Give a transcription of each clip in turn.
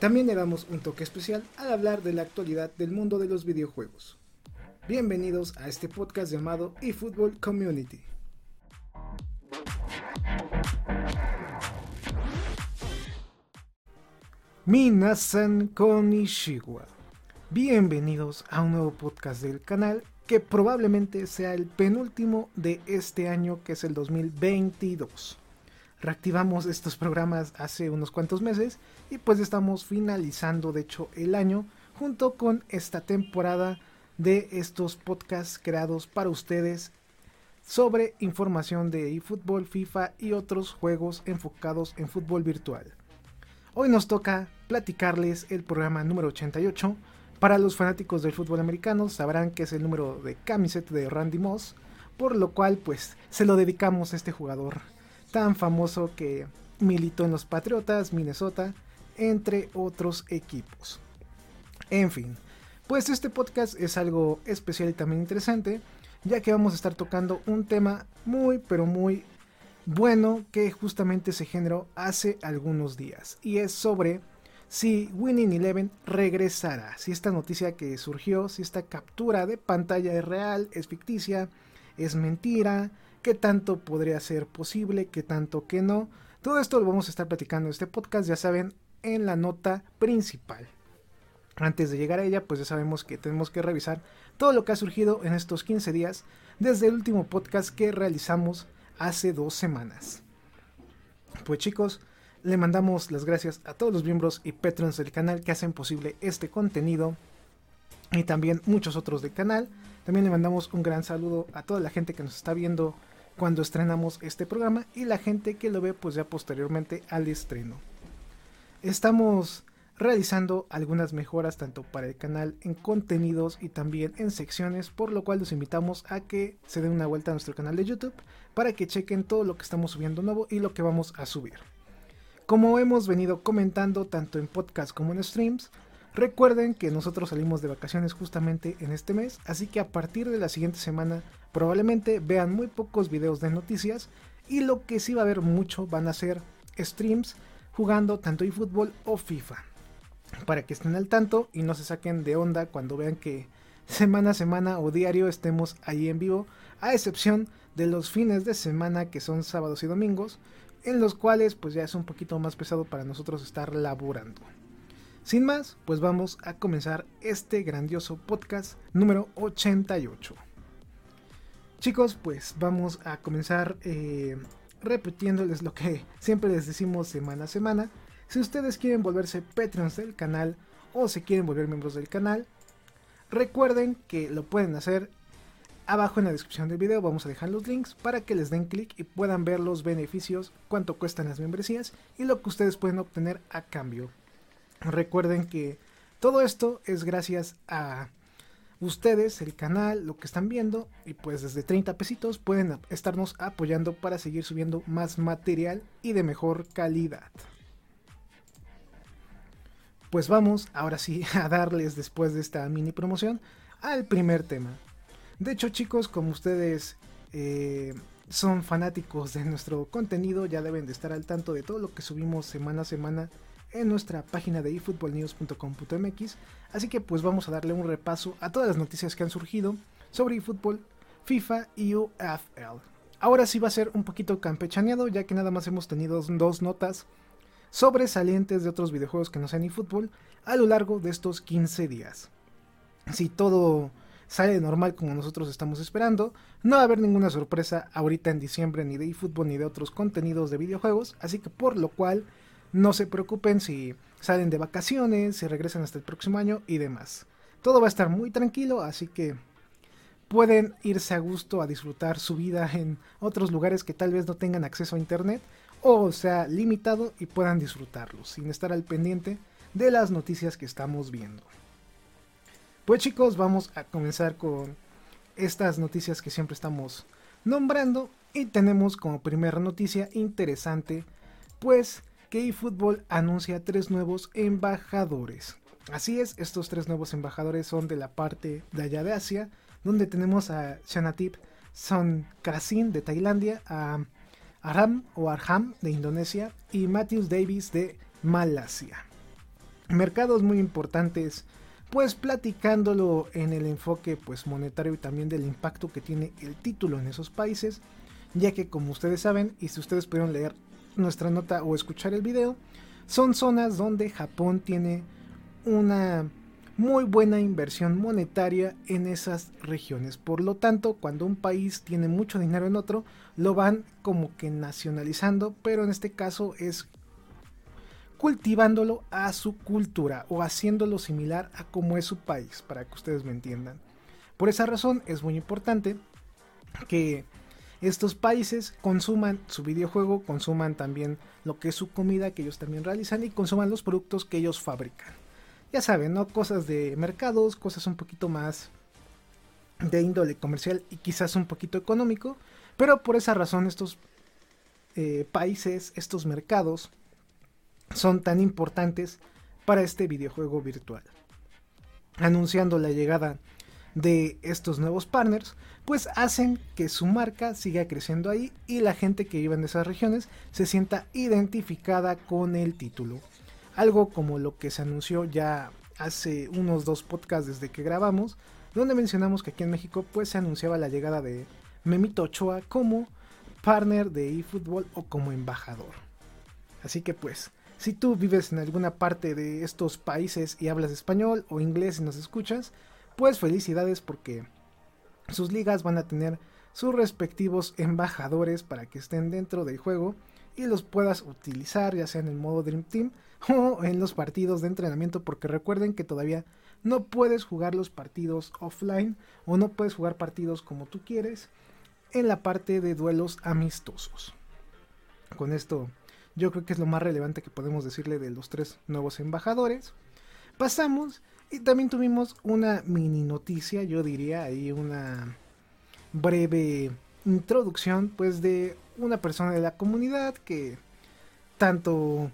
También le damos un toque especial al hablar de la actualidad del mundo de los videojuegos. Bienvenidos a este podcast llamado eFootball Community. Minasan Konishiwa. Bienvenidos a un nuevo podcast del canal que probablemente sea el penúltimo de este año que es el 2022. Reactivamos estos programas hace unos cuantos meses y pues estamos finalizando de hecho el año junto con esta temporada de estos podcasts creados para ustedes sobre información de eFootball, FIFA y otros juegos enfocados en fútbol virtual. Hoy nos toca platicarles el programa número 88. Para los fanáticos del fútbol americano sabrán que es el número de camiseta de Randy Moss, por lo cual pues se lo dedicamos a este jugador tan famoso que militó en los Patriotas, Minnesota, entre otros equipos. En fin, pues este podcast es algo especial y también interesante, ya que vamos a estar tocando un tema muy pero muy bueno que justamente se generó hace algunos días y es sobre si Winning Eleven regresará, si esta noticia que surgió, si esta captura de pantalla es real, es ficticia, es mentira, qué tanto podría ser posible, qué tanto que no. Todo esto lo vamos a estar platicando en este podcast, ya saben, en la nota principal. Antes de llegar a ella, pues ya sabemos que tenemos que revisar todo lo que ha surgido en estos 15 días desde el último podcast que realizamos hace dos semanas. Pues chicos, le mandamos las gracias a todos los miembros y patrons del canal que hacen posible este contenido y también muchos otros del canal. También le mandamos un gran saludo a toda la gente que nos está viendo cuando estrenamos este programa y la gente que lo ve pues ya posteriormente al estreno. Estamos realizando algunas mejoras tanto para el canal en contenidos y también en secciones, por lo cual los invitamos a que se den una vuelta a nuestro canal de YouTube para que chequen todo lo que estamos subiendo nuevo y lo que vamos a subir. Como hemos venido comentando tanto en podcast como en streams, recuerden que nosotros salimos de vacaciones justamente en este mes, así que a partir de la siguiente semana probablemente vean muy pocos videos de noticias y lo que sí va a haber mucho van a ser streams jugando tanto eFootball o FIFA para que estén al tanto y no se saquen de onda cuando vean que semana a semana o diario estemos ahí en vivo, a excepción de los fines de semana que son sábados y domingos, en los cuales pues ya es un poquito más pesado para nosotros estar laborando. Sin más, pues vamos a comenzar este grandioso podcast número 88. Chicos, pues vamos a comenzar eh, repitiéndoles lo que siempre les decimos semana a semana. Si ustedes quieren volverse Patreons del canal o se quieren volver miembros del canal, recuerden que lo pueden hacer abajo en la descripción del video. Vamos a dejar los links para que les den clic y puedan ver los beneficios, cuánto cuestan las membresías y lo que ustedes pueden obtener a cambio. Recuerden que todo esto es gracias a ustedes, el canal, lo que están viendo y pues desde 30 pesitos pueden estarnos apoyando para seguir subiendo más material y de mejor calidad pues vamos ahora sí a darles después de esta mini promoción al primer tema. De hecho chicos, como ustedes eh, son fanáticos de nuestro contenido, ya deben de estar al tanto de todo lo que subimos semana a semana en nuestra página de efootballnews.com.mx. Así que pues vamos a darle un repaso a todas las noticias que han surgido sobre eFootball, FIFA y UFL. Ahora sí va a ser un poquito campechaneado, ya que nada más hemos tenido dos notas sobresalientes de otros videojuegos que no sean eFootball a lo largo de estos 15 días. Si todo sale normal como nosotros estamos esperando, no va a haber ninguna sorpresa ahorita en diciembre ni de eFootball ni de otros contenidos de videojuegos, así que por lo cual no se preocupen si salen de vacaciones, si regresan hasta el próximo año y demás. Todo va a estar muy tranquilo, así que pueden irse a gusto a disfrutar su vida en otros lugares que tal vez no tengan acceso a internet o sea limitado y puedan disfrutarlo sin estar al pendiente de las noticias que estamos viendo. Pues chicos, vamos a comenzar con estas noticias que siempre estamos nombrando y tenemos como primera noticia interesante pues que eFootball anuncia tres nuevos embajadores. Así es, estos tres nuevos embajadores son de la parte de allá de Asia, donde tenemos a Shanatip Sonkrasin de Tailandia, a Aram o Arham de Indonesia y Matthews Davis de Malasia. Mercados muy importantes, pues platicándolo en el enfoque pues monetario y también del impacto que tiene el título en esos países, ya que como ustedes saben y si ustedes pudieron leer nuestra nota o escuchar el video, son zonas donde Japón tiene una muy buena inversión monetaria en esas regiones. Por lo tanto, cuando un país tiene mucho dinero en otro, lo van como que nacionalizando, pero en este caso es cultivándolo a su cultura o haciéndolo similar a como es su país, para que ustedes me entiendan. Por esa razón es muy importante que estos países consuman su videojuego, consuman también lo que es su comida que ellos también realizan y consuman los productos que ellos fabrican ya saben, ¿no? Cosas de mercados, cosas un poquito más de índole comercial y quizás un poquito económico, pero por esa razón estos eh, países, estos mercados, son tan importantes para este videojuego virtual. Anunciando la llegada de estos nuevos partners, pues hacen que su marca siga creciendo ahí y la gente que vive en esas regiones se sienta identificada con el título algo como lo que se anunció ya hace unos dos podcasts desde que grabamos, donde mencionamos que aquí en México pues se anunciaba la llegada de Memito Ochoa como partner de eFootball o como embajador. Así que pues, si tú vives en alguna parte de estos países y hablas español o inglés y nos escuchas, pues felicidades porque sus ligas van a tener sus respectivos embajadores para que estén dentro del juego y los puedas utilizar ya sea en el modo Dream Team o en los partidos de entrenamiento porque recuerden que todavía no puedes jugar los partidos offline o no puedes jugar partidos como tú quieres en la parte de duelos amistosos. Con esto yo creo que es lo más relevante que podemos decirle de los tres nuevos embajadores. Pasamos y también tuvimos una mini noticia, yo diría ahí una breve introducción pues de una persona de la comunidad que tanto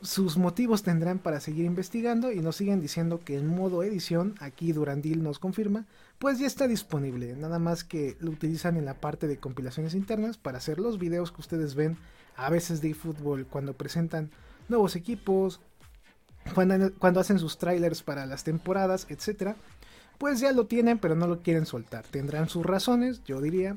sus motivos tendrán para seguir investigando y nos siguen diciendo que el modo edición, aquí Durandil nos confirma, pues ya está disponible, nada más que lo utilizan en la parte de compilaciones internas para hacer los videos que ustedes ven a veces de eFootball cuando presentan nuevos equipos, cuando, hacen sus trailers para las temporadas, etc. Pues ya lo tienen pero no lo quieren soltar, tendrán sus razones, yo diría,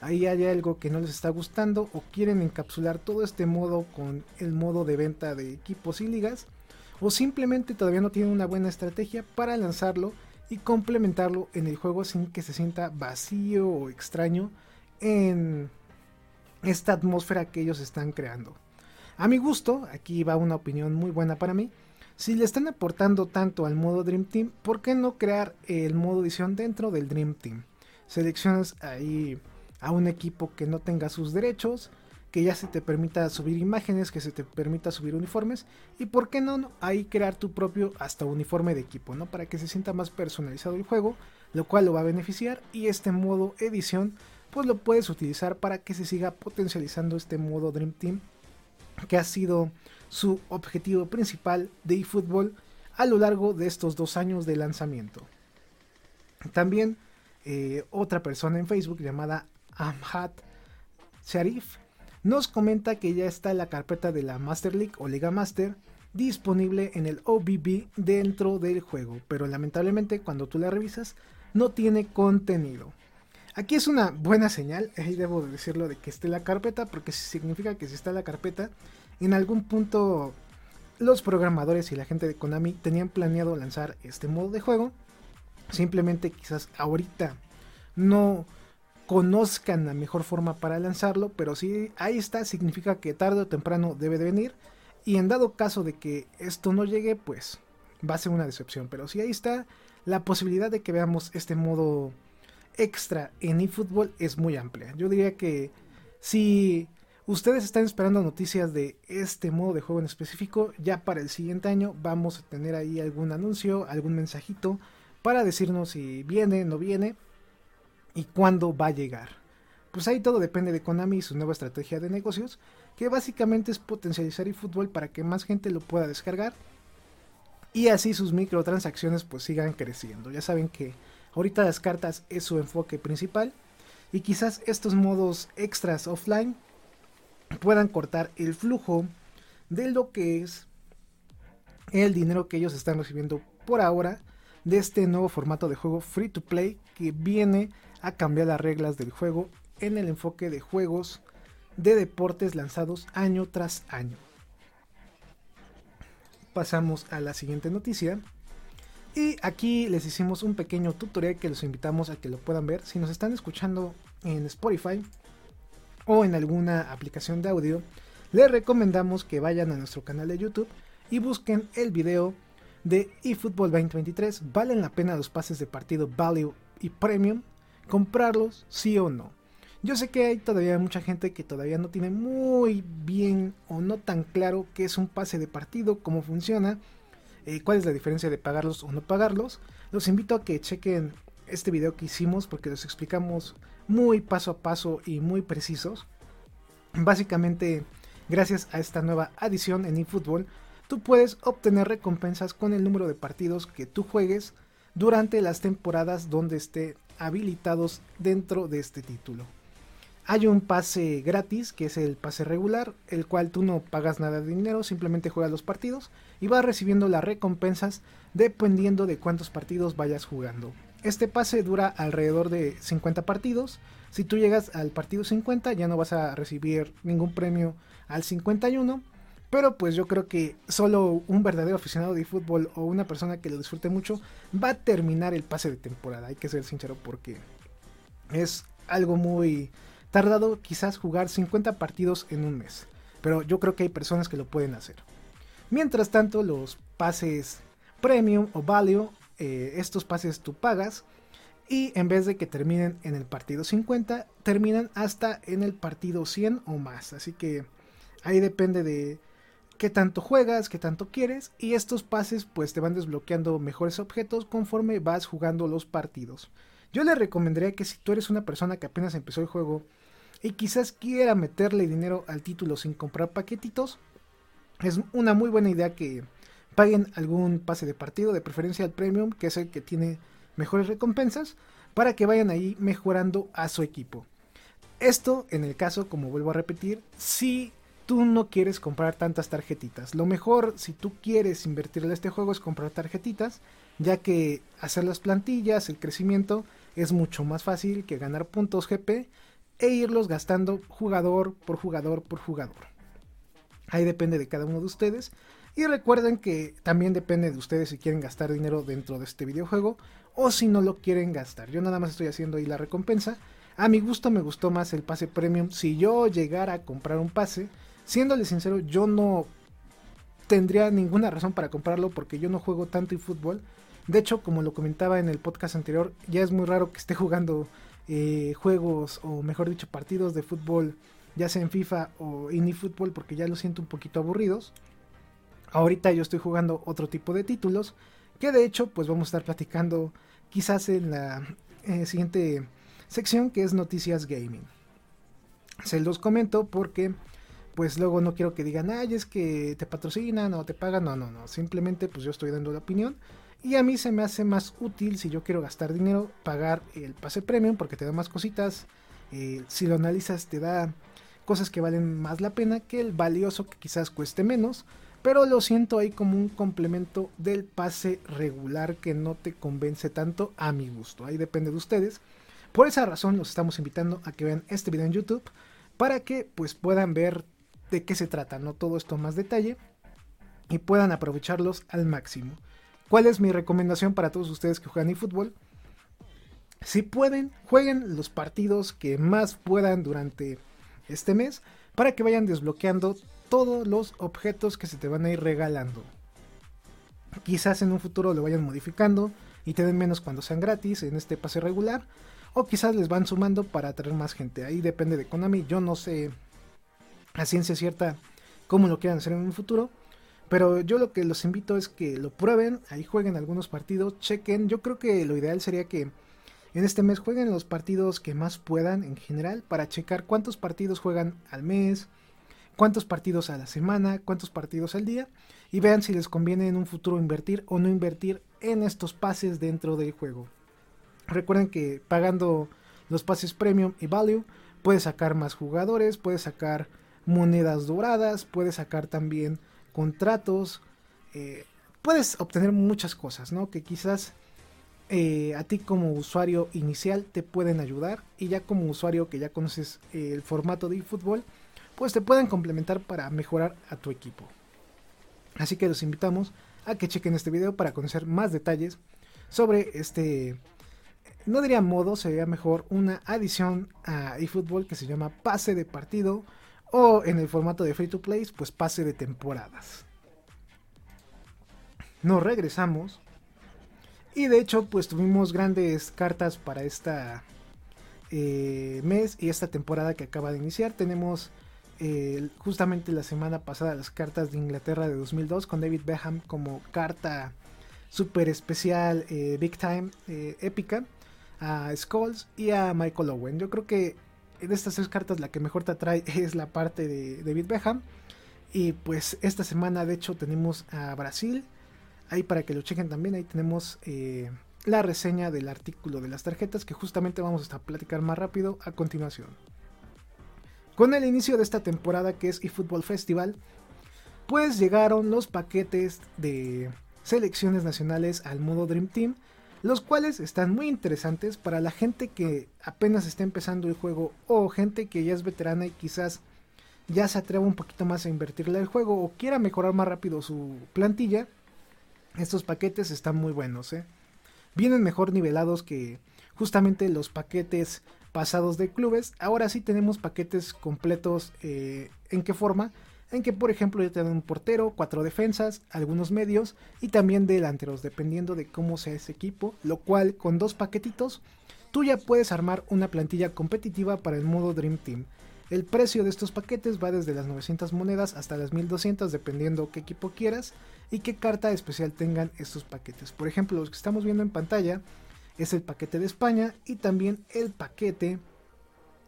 ahí hay algo que no les está gustando o quieren encapsular todo este modo con el modo de venta de equipos y ligas o simplemente todavía no tienen una buena estrategia para lanzarlo y complementarlo en el juego sin que se sienta vacío o extraño en esta atmósfera que ellos están creando. A mi gusto, aquí va una opinión muy buena para mí. Si le están aportando tanto al modo Dream Team, ¿por qué no crear el modo edición dentro del Dream Team? Seleccionas ahí a un equipo que no tenga sus derechos, que ya se te permita subir imágenes, que se te permita subir uniformes y por qué no ahí crear tu propio hasta uniforme de equipo, ¿no? Para que se sienta más personalizado el juego, lo cual lo va a beneficiar y este modo edición pues lo puedes utilizar para que se siga potencializando este modo Dream Team que ha sido su objetivo principal de eFootball a lo largo de estos dos años de lanzamiento. También eh, otra persona en Facebook llamada Amhat Sharif nos comenta que ya está la carpeta de la Master League o Liga Master disponible en el OBB dentro del juego, pero lamentablemente cuando tú la revisas no tiene contenido. Aquí es una buena señal, ahí debo decirlo de que esté la carpeta, porque significa que si está la carpeta, en algún punto los programadores y la gente de Konami tenían planeado lanzar este modo de juego. Simplemente quizás ahorita no conozcan la mejor forma para lanzarlo, pero si ahí está, significa que tarde o temprano debe de venir. Y en dado caso de que esto no llegue, pues va a ser una decepción. Pero si ahí está, la posibilidad de que veamos este modo extra en eFootball es muy amplia. Yo diría que si ustedes están esperando noticias de este modo de juego en específico, ya para el siguiente año vamos a tener ahí algún anuncio, algún mensajito para decirnos si viene, no viene y cuándo va a llegar. Pues ahí todo depende de Konami y su nueva estrategia de negocios, que básicamente es potencializar eFootball para que más gente lo pueda descargar y así sus microtransacciones pues sigan creciendo. Ya saben que ahorita las cartas es su enfoque principal y quizás estos modos extras offline puedan cortar el flujo de lo que es el dinero que ellos están recibiendo por ahora de este nuevo formato de juego free to play que viene a cambiar las reglas del juego en el enfoque de juegos de deportes lanzados año tras año. Pasamos a la siguiente noticia. Y aquí les hicimos un pequeño tutorial que los invitamos a que lo puedan ver. Si nos están escuchando en Spotify o en alguna aplicación de audio, les recomendamos que vayan a nuestro canal de YouTube y busquen el video de eFootball 2023. ¿Valen la pena los pases de partido Value y Premium? ¿Comprarlos sí o no? Yo sé que hay todavía mucha gente que todavía no tiene muy bien o no tan claro qué es un pase de partido, cómo funciona, eh, cuál es la diferencia de pagarlos o no pagarlos. Los invito a que chequen este video que hicimos porque los explicamos muy paso a paso y muy precisos. Básicamente, gracias a esta nueva adición en eFootball, tú puedes obtener recompensas con el número de partidos que tú juegues durante las temporadas donde esté habilitados dentro de este título. Hay un pase gratis, que es el pase regular, el cual tú no pagas nada de dinero, simplemente juegas los partidos y vas recibiendo las recompensas dependiendo de cuántos partidos vayas jugando. Este pase dura alrededor de 50 partidos. Si tú llegas al partido 50 ya no vas a recibir ningún premio al 51. Pero pues yo creo que solo un verdadero aficionado de fútbol o una persona que lo disfrute mucho va a terminar el pase de temporada. Hay que ser sincero porque es algo muy tardado quizás jugar 50 partidos en un mes, pero yo creo que hay personas que lo pueden hacer. Mientras tanto, los pases premium o value, eh, estos pases tú pagas y en vez de que terminen en el partido 50, terminan hasta en el partido 100 o más. Así que ahí depende de qué tanto juegas, qué tanto quieres y estos pases pues te van desbloqueando mejores objetos conforme vas jugando los partidos. Yo le recomendaría que si tú eres una persona que apenas empezó el juego y quizás quiera meterle dinero al título sin comprar paquetitos, es una muy buena idea que paguen algún pase de partido, de preferencia al premium, que es el que tiene mejores recompensas, para que vayan ahí mejorando a su equipo. Esto en el caso, como vuelvo a repetir, si tú no quieres comprar tantas tarjetitas. Lo mejor si tú quieres invertirle a este juego es comprar tarjetitas, ya que hacer las plantillas, el crecimiento, es mucho más fácil que ganar puntos GP e irlos gastando jugador por jugador por jugador. Ahí depende de cada uno de ustedes. Y recuerden que también depende de ustedes si quieren gastar dinero dentro de este videojuego o si no lo quieren gastar. Yo nada más estoy haciendo ahí la recompensa. A mi gusto me gustó más el pase premium. Si yo llegara a comprar un pase, siéndole sincero, yo no tendría ninguna razón para comprarlo porque yo no juego tanto en fútbol. De hecho, como lo comentaba en el podcast anterior, ya es muy raro que esté jugando eh, juegos o mejor dicho partidos de fútbol ya sea en FIFA o en porque ya lo siento un poquito aburridos. Ahorita yo estoy jugando otro tipo de títulos que de hecho pues vamos a estar platicando quizás en la eh, siguiente sección que es noticias gaming. Se los comento porque pues luego no quiero que digan, ay, es que te patrocinan o te pagan, no, no, no, simplemente pues yo estoy dando la opinión y a mí se me hace más útil si yo quiero gastar dinero, pagar el pase premium porque te da más cositas. Eh, si lo analizas te da cosas que valen más la pena que el valioso que quizás cueste menos. Pero lo siento ahí como un complemento del pase regular que no te convence tanto a mi gusto. Ahí depende de ustedes. Por esa razón los estamos invitando a que vean este video en YouTube para que pues puedan ver de qué se trata, no todo esto más detalle y puedan aprovecharlos al máximo. ¿Cuál es mi recomendación para todos ustedes que juegan eFootball? Si pueden, jueguen los partidos que más puedan durante este mes para que vayan desbloqueando todos los objetos que se te van a ir regalando. Quizás en un futuro lo vayan modificando y te den menos cuando sean gratis en este pase regular. O quizás les van sumando para atraer más gente. Ahí depende de Konami. Yo no sé a ciencia cierta cómo lo quieran hacer en un futuro. Pero yo lo que los invito es que lo prueben, ahí jueguen algunos partidos, chequen. Yo creo que lo ideal sería que en este mes jueguen los partidos que más puedan en general para checar cuántos partidos juegan al mes, cuántos partidos a la semana, cuántos partidos al día y vean si les conviene en un futuro invertir o no invertir en estos pases dentro del juego. Recuerden que pagando los pases premium y value puedes sacar más jugadores, puedes sacar monedas doradas, puedes sacar también contratos, eh, puedes obtener muchas cosas, ¿no? Que quizás eh, a ti como usuario inicial te pueden ayudar y ya como usuario que ya conoces eh, el formato de eFootball, pues te pueden complementar para mejorar a tu equipo. Así que los invitamos a que chequen este video para conocer más detalles sobre este, no diría modo, sería mejor una adición a eFootball que se llama pase de partido o en el formato de free to play, pues pase de temporadas. Nos regresamos y de hecho, pues tuvimos grandes cartas para esta eh, mes y esta temporada que acaba de iniciar. Tenemos eh, justamente la semana pasada las cartas de Inglaterra de 2002 con David Beckham como carta super especial, eh, big time, épica, a Skulls y a Michael Owen. Yo creo que de estas tres cartas la que mejor te atrae es la parte de David Beckham. Y pues esta semana de hecho tenemos a Brasil Ahí para que lo chequen también, ahí tenemos eh, la reseña del artículo de las tarjetas que justamente vamos a platicar más rápido a continuación. Con el inicio de esta temporada que es eFootball Festival, pues llegaron los paquetes de selecciones nacionales al modo Dream Team, los cuales están muy interesantes para la gente que apenas está empezando el juego o gente que ya es veterana y quizás ya se atreva un poquito más a invertirle al juego o quiera mejorar más rápido su plantilla estos paquetes están muy buenos, ¿eh? Vienen mejor nivelados que justamente los paquetes pasados de clubes. Ahora sí tenemos paquetes completos. Eh, ¿En qué forma? En que, por ejemplo, ya te dan un portero, cuatro defensas, algunos medios y también delanteros, dependiendo de cómo sea ese equipo. Lo cual, con dos paquetitos, tú ya puedes armar una plantilla competitiva para el modo Dream Team. El precio de estos paquetes va desde las 900 monedas hasta las 1200, dependiendo qué equipo quieras y qué carta especial tengan estos paquetes. Por ejemplo, los que estamos viendo en pantalla es el paquete de España y también el paquete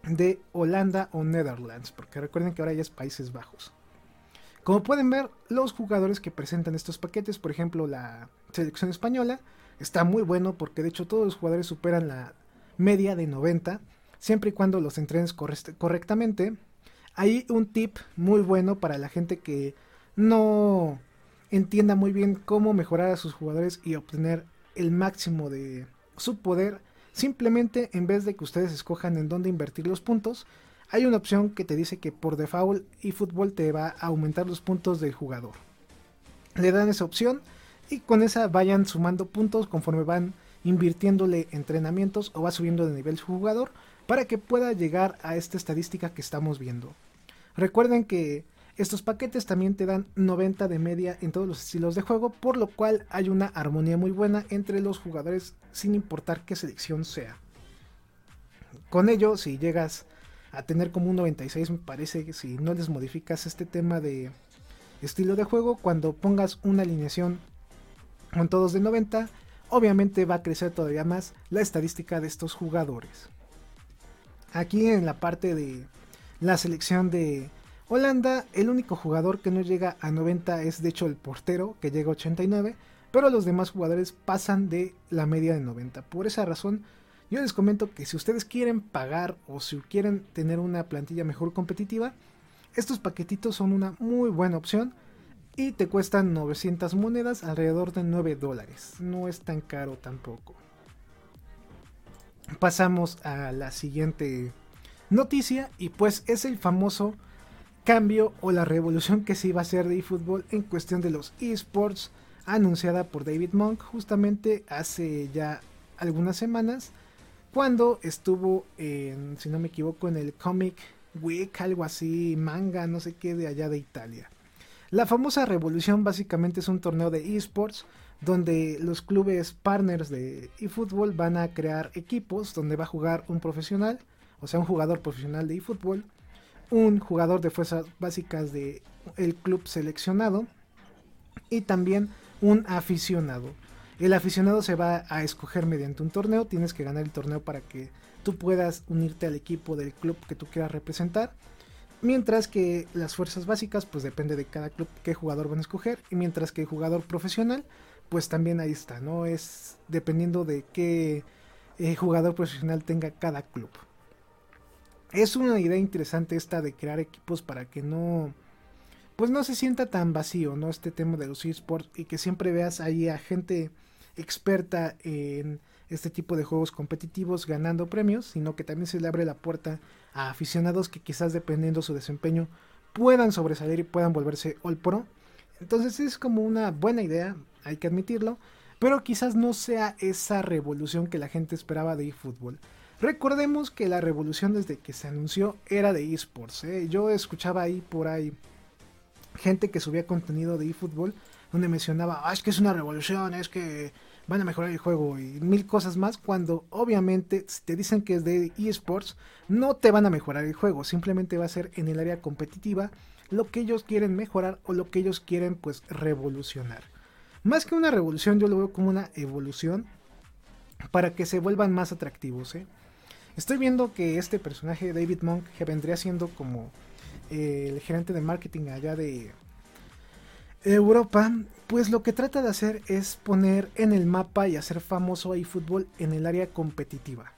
de Holanda o Netherlands, porque recuerden que ahora ya es Países Bajos. Como pueden ver, los jugadores que presentan estos paquetes, por ejemplo la selección española, está muy bueno porque de hecho todos los jugadores superan la media de 90, siempre y cuando los entrenes correctamente. Hay un tip muy bueno para la gente que no entienda muy bien cómo mejorar a sus jugadores y obtener el máximo de su poder, simplemente en vez de que ustedes escojan en dónde invertir los puntos, hay una opción que te dice que por default eFootball te va a aumentar los puntos del jugador. Le dan esa opción y con esa vayan sumando puntos conforme van invirtiéndole entrenamientos o va subiendo de nivel su jugador para que pueda llegar a esta estadística que estamos viendo. Recuerden que estos paquetes también te dan 90 de media en todos los estilos de juego, por lo cual hay una armonía muy buena entre los jugadores sin importar qué selección sea. Con ello, si llegas a tener como un 96, me parece que si no les modificas este tema de estilo de juego, cuando pongas una alineación con todos de 90, obviamente va a crecer todavía más la estadística de estos jugadores. Aquí en la parte de la selección de Holanda, el único jugador que no llega a 90 es de hecho el portero, que llega a 89, pero los demás jugadores pasan de la media de 90. Por esa razón, yo les comento que si ustedes quieren pagar o si quieren tener una plantilla mejor competitiva, estos paquetitos son una muy buena opción y te cuestan 900 monedas, alrededor de 9 dólares. No es tan caro tampoco. Pasamos a la siguiente noticia y pues es el famoso cambio o la revolución que se iba a hacer de eFootball en cuestión de los esports anunciada por David Monk justamente hace ya algunas semanas cuando estuvo en, si no me equivoco, en el Comic Week, algo así, manga, no sé qué, de allá de Italia. La famosa revolución básicamente es un torneo de esports donde los clubes partners de eFootball van a crear equipos donde va a jugar un profesional, o sea, un jugador profesional de eFootball un jugador de fuerzas básicas de el club seleccionado y también un aficionado. El aficionado se va a escoger mediante un torneo, tienes que ganar el torneo para que tú puedas unirte al equipo del club que tú quieras representar. Mientras que las fuerzas básicas, pues depende de cada club qué jugador van a escoger. Y mientras que el jugador profesional, pues también ahí está, ¿no? Es dependiendo de qué eh, jugador profesional tenga cada club. Es una idea interesante esta de crear equipos para que no pues no se sienta tan vacío, ¿no? Este tema de los esports y que siempre veas ahí a gente experta en este tipo de juegos competitivos ganando premios, sino que también se le abre la puerta a aficionados que quizás dependiendo su desempeño puedan sobresalir y puedan volverse all pro. Entonces es como una buena idea, hay que admitirlo, pero quizás no sea esa revolución que la gente esperaba de eFootball. Recordemos que la revolución desde que se anunció era de esports. ¿eh? Yo escuchaba ahí por ahí gente que subía contenido de eFootball donde mencionaba, ah, es que es una revolución, es que van a mejorar el juego y mil cosas más, cuando obviamente si te dicen que es de eSports, no te van a mejorar el juego, simplemente va a ser en el área competitiva lo que ellos quieren mejorar o lo que ellos quieren pues revolucionar. Más que una revolución, yo lo veo como una evolución para que se vuelvan más atractivos. ¿eh? Estoy viendo que este personaje, David Monk, que vendría siendo como eh, el gerente de marketing allá de Europa, pues lo que trata de hacer es poner en el mapa y hacer famoso a eFootball en el área competitiva.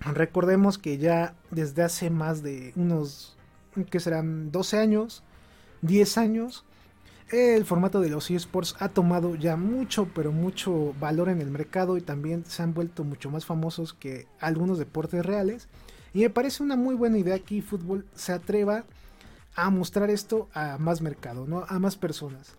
Recordemos que ya desde hace más de unos, que serán 12 años, 10 años, el formato de los eSports ha tomado ya mucho, pero mucho valor en el mercado y también se han vuelto mucho más famosos que algunos deportes reales. Y me parece una muy buena idea que eFootball se atreva a mostrar esto a más mercado, ¿no? A más personas.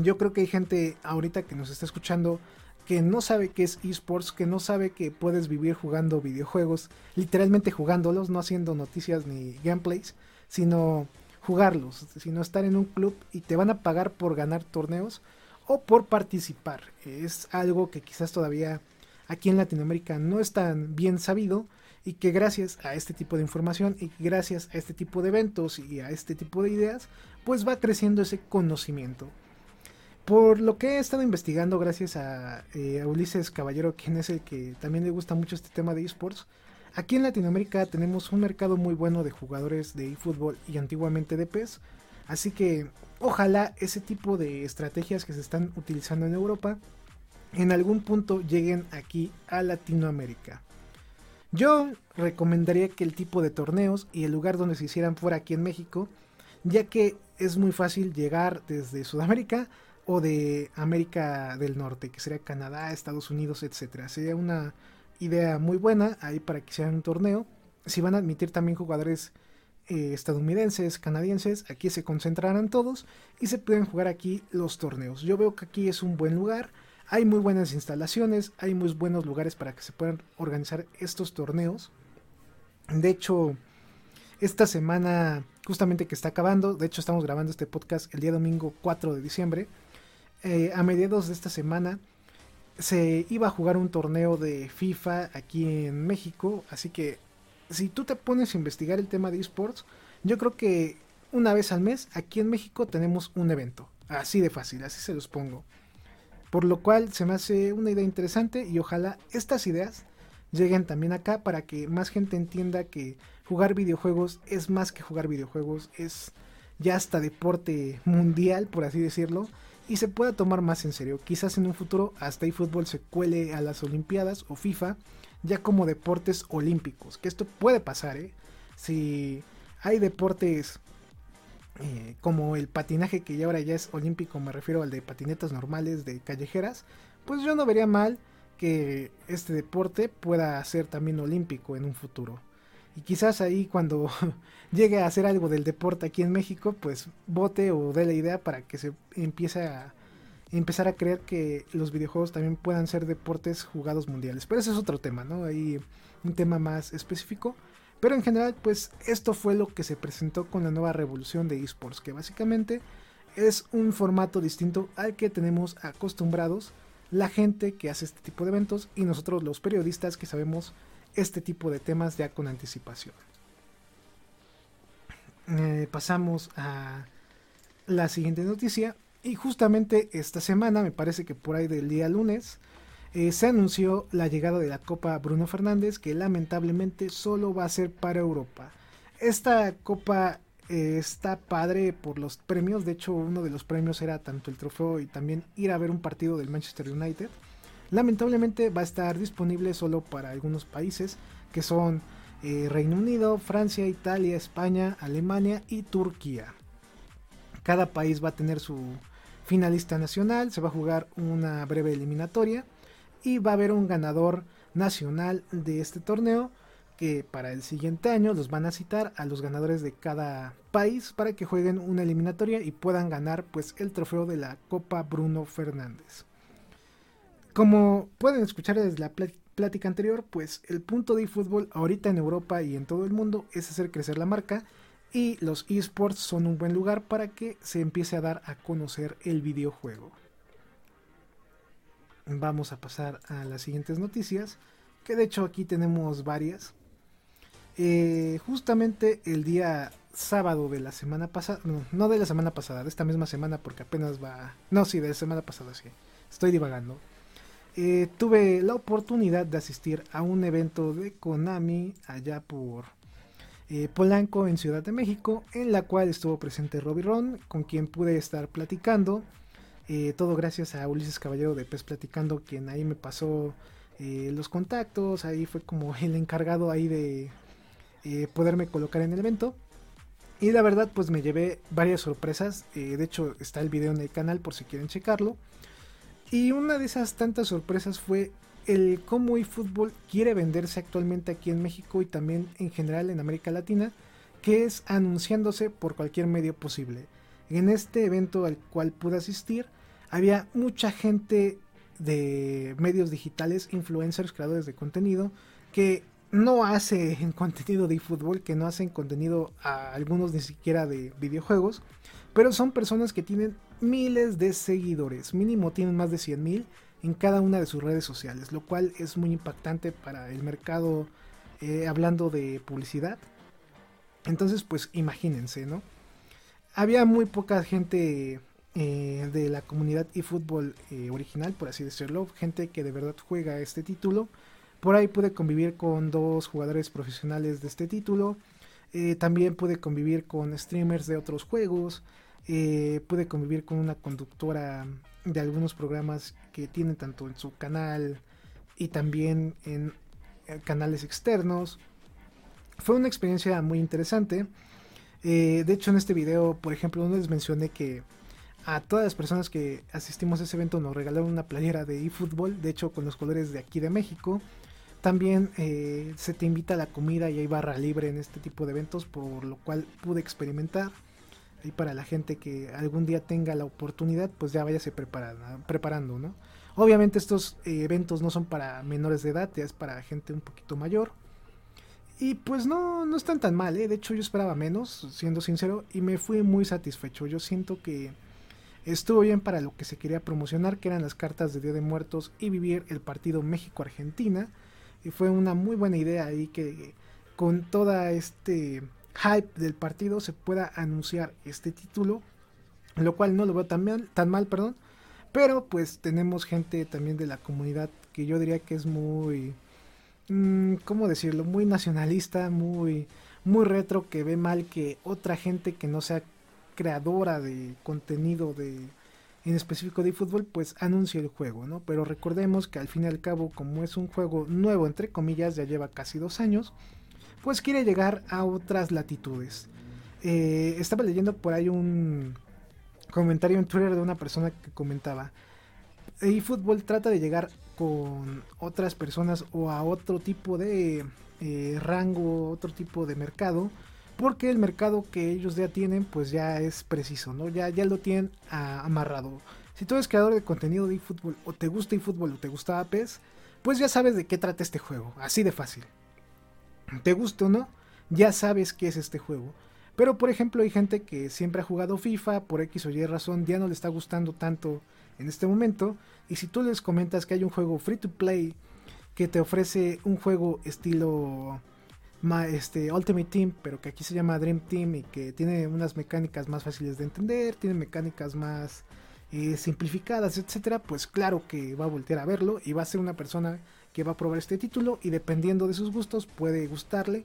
Yo creo que hay gente ahorita que nos está escuchando que no sabe qué es esports, que no sabe que puedes vivir jugando videojuegos, literalmente jugándolos, no haciendo noticias ni gameplays, sino jugarlos, sino estar en un club y te van a pagar por ganar torneos o por participar. Es algo que quizás todavía aquí en Latinoamérica no es tan bien sabido, y que gracias a este tipo de información y gracias a este tipo de eventos y a este tipo de ideas, pues va creciendo ese conocimiento. Por lo que he estado investigando gracias a, eh, Ulises Caballero, quien es el que también le gusta mucho este tema de esports, aquí en Latinoamérica tenemos un mercado muy bueno de jugadores de eFootball y antiguamente de PES, así que ojalá ese tipo de estrategias que se están utilizando en Europa en algún punto lleguen aquí a Latinoamérica. Yo recomendaría que el tipo de torneos y el lugar donde se hicieran fuera aquí en México, ya que es muy fácil llegar desde Sudamérica o de América del Norte, que sería Canadá, Estados Unidos, etcétera. Sería una idea muy buena ahí para que hicieran un torneo. Si van a admitir también jugadores eh, estadounidenses, canadienses, aquí se concentrarán todos y se pueden jugar aquí los torneos. Yo veo que aquí es un buen lugar hay muy buenas instalaciones, hay muy buenos lugares para que se puedan organizar estos torneos. De hecho, esta semana, justamente que está acabando, de hecho estamos grabando este podcast el día domingo 4 de diciembre, eh, a mediados de esta semana se iba a jugar un torneo de FIFA aquí en México, así que si tú te pones a investigar el tema de esports, yo creo que una vez al mes aquí en México tenemos un evento, así de fácil, así se los pongo. Por lo cual se me hace una idea interesante y ojalá estas ideas lleguen también acá para que más gente entienda que jugar videojuegos es más que jugar videojuegos, es ya hasta deporte mundial, por así decirlo, y se pueda tomar más en serio. Quizás en un futuro hasta eFootball se cuele a las Olimpiadas o FIFA ya como deportes olímpicos, que esto puede pasar, ¿eh? Si hay deportes eh, como el patinaje que ya ahora ya es olímpico, me refiero al de patinetas normales de callejeras, pues yo no vería mal que este deporte pueda ser también olímpico en un futuro. Y quizás ahí cuando llegue a hacer algo del deporte aquí en México, pues vote o dé la idea para que se empiece a empezar a creer que los videojuegos también puedan ser deportes jugados mundiales. Pero ese es otro tema, ¿no? Ahí un tema más específico. Pero en general, pues esto fue lo que se presentó con la nueva revolución de esports, que básicamente es un formato distinto al que tenemos acostumbrados la gente que hace este tipo de eventos y nosotros los periodistas que sabemos este tipo de temas ya con anticipación. Eh, pasamos a la siguiente noticia. Y justamente esta semana, me parece que por ahí del día lunes, eh, se anunció la llegada de la Copa Bruno Fernández, que lamentablemente solo va a ser para Europa. Esta copa eh, está padre por los premios, de hecho uno de los premios era tanto el trofeo y también ir a ver un partido del Manchester United. Lamentablemente va a estar disponible solo para algunos países, que son eh, Reino Unido, Francia, Italia, España, Alemania y Turquía. Cada país va a tener su finalista nacional, se va a jugar una breve eliminatoria y va a haber un ganador nacional de este torneo que para el siguiente año los van a citar a los ganadores de cada país para que jueguen una eliminatoria y puedan ganar pues el trofeo de la Copa Bruno Fernández. Como pueden escuchar desde la plática anterior, pues el punto de fútbol ahorita en Europa y en todo el mundo es hacer crecer la marca y los esports son un buen lugar para que se empiece a dar a conocer el videojuego vamos a pasar a las siguientes noticias, que de hecho aquí tenemos varias. Eh, justamente el día sábado de la semana pasada, no, de la semana pasada, de esta misma semana porque apenas va, no, sí, de la semana pasada, sí, estoy divagando. Eh, tuve la oportunidad de asistir a un evento de Konami allá por eh, Polanco en Ciudad de México, en la cual estuvo presente Robbie Ron, con quien pude estar platicando eh, todo gracias a Ulises Caballero de Pez Platicando, quien ahí me pasó los contactos, ahí fue como el encargado ahí de poderme colocar en el evento. Y la verdad pues me llevé varias sorpresas, de hecho está el video en el canal por si quieren checarlo. Y una de esas tantas sorpresas fue el cómo eFootball quiere venderse actualmente aquí en México y también en general en América Latina, que es anunciándose por cualquier medio posible. En este evento al cual pude asistir, había mucha gente de medios digitales, influencers, creadores de contenido, que no hacen contenido de fútbol, que no hacen contenido a algunos ni siquiera de videojuegos, pero son personas que tienen miles de seguidores, mínimo tienen más de 100 mil en cada una de sus redes sociales, lo cual es muy impactante para el mercado eh, hablando de publicidad. Entonces, pues imagínense, ¿no? había muy poca gente eh, de la comunidad eFootball eh, original, por así decirlo, gente que de verdad juega este título. Por ahí pude convivir con dos jugadores profesionales de este título. Eh, también pude convivir con streamers de otros juegos. Pude convivir con una conductora de algunos programas que tienen tanto en su canal y también en canales externos. Fue una experiencia muy interesante. Eh, de hecho, en este video, por ejemplo, no les mencioné que a todas las personas que asistimos a ese evento nos regalaron una playera de eFootball, de hecho con los colores de aquí de México. También eh, se te invita a la comida y hay barra libre en este tipo de eventos, por lo cual pude experimentar. Y para la gente que algún día tenga la oportunidad, pues ya váyase preparando ¿no? Obviamente estos eh, eventos no son para menores de edad, ya es para gente un poquito mayor. Y pues no, no están tan mal, ¿eh? de hecho yo esperaba menos, siendo sincero, y me fui muy satisfecho. Yo siento que estuvo bien para lo que se quería promocionar, que eran las cartas de Día de Muertos y vivir el partido México-Argentina. Y fue una muy buena idea ahí que con toda este hype del partido se pueda anunciar este título, lo cual no lo veo tan mal, tan mal perdón. Pero pues tenemos gente también de la comunidad que yo diría que es muy Mm, ¿cómo decirlo? Muy nacionalista, muy, muy retro, que ve mal que otra gente que no sea creadora de contenido de en específico de fútbol, pues anuncie el juego, ¿no? Pero recordemos que al fin y al cabo, como es un juego nuevo, entre comillas, ya lleva casi dos años, pues quiere llegar a otras latitudes. Eh, estaba leyendo por ahí un comentario en Twitter de una persona que comentaba, eFootball trata de llegar con otras personas o a otro tipo de eh, rango, otro tipo de mercado, porque el mercado que ellos ya tienen pues ya es preciso, ¿no? Ya, ya lo tienen amarrado. Si tú eres creador de contenido de eFootball o te gusta eFootball o te gustaba PES, pues ya sabes de qué trata este juego, así de fácil. Te gusta o no, ya sabes qué es este juego. Pero por ejemplo hay gente que siempre ha jugado FIFA, por X o Y razón ya no le está gustando tanto en este momento. Y si tú les comentas que hay un juego free to play que te ofrece un juego estilo este, Ultimate Team, pero que aquí se llama Dream Team y que tiene unas mecánicas más fáciles de entender, tiene mecánicas más eh, simplificadas, etcétera, pues claro que va a voltear a verlo y va a ser una persona que va a probar este título y dependiendo de sus gustos puede gustarle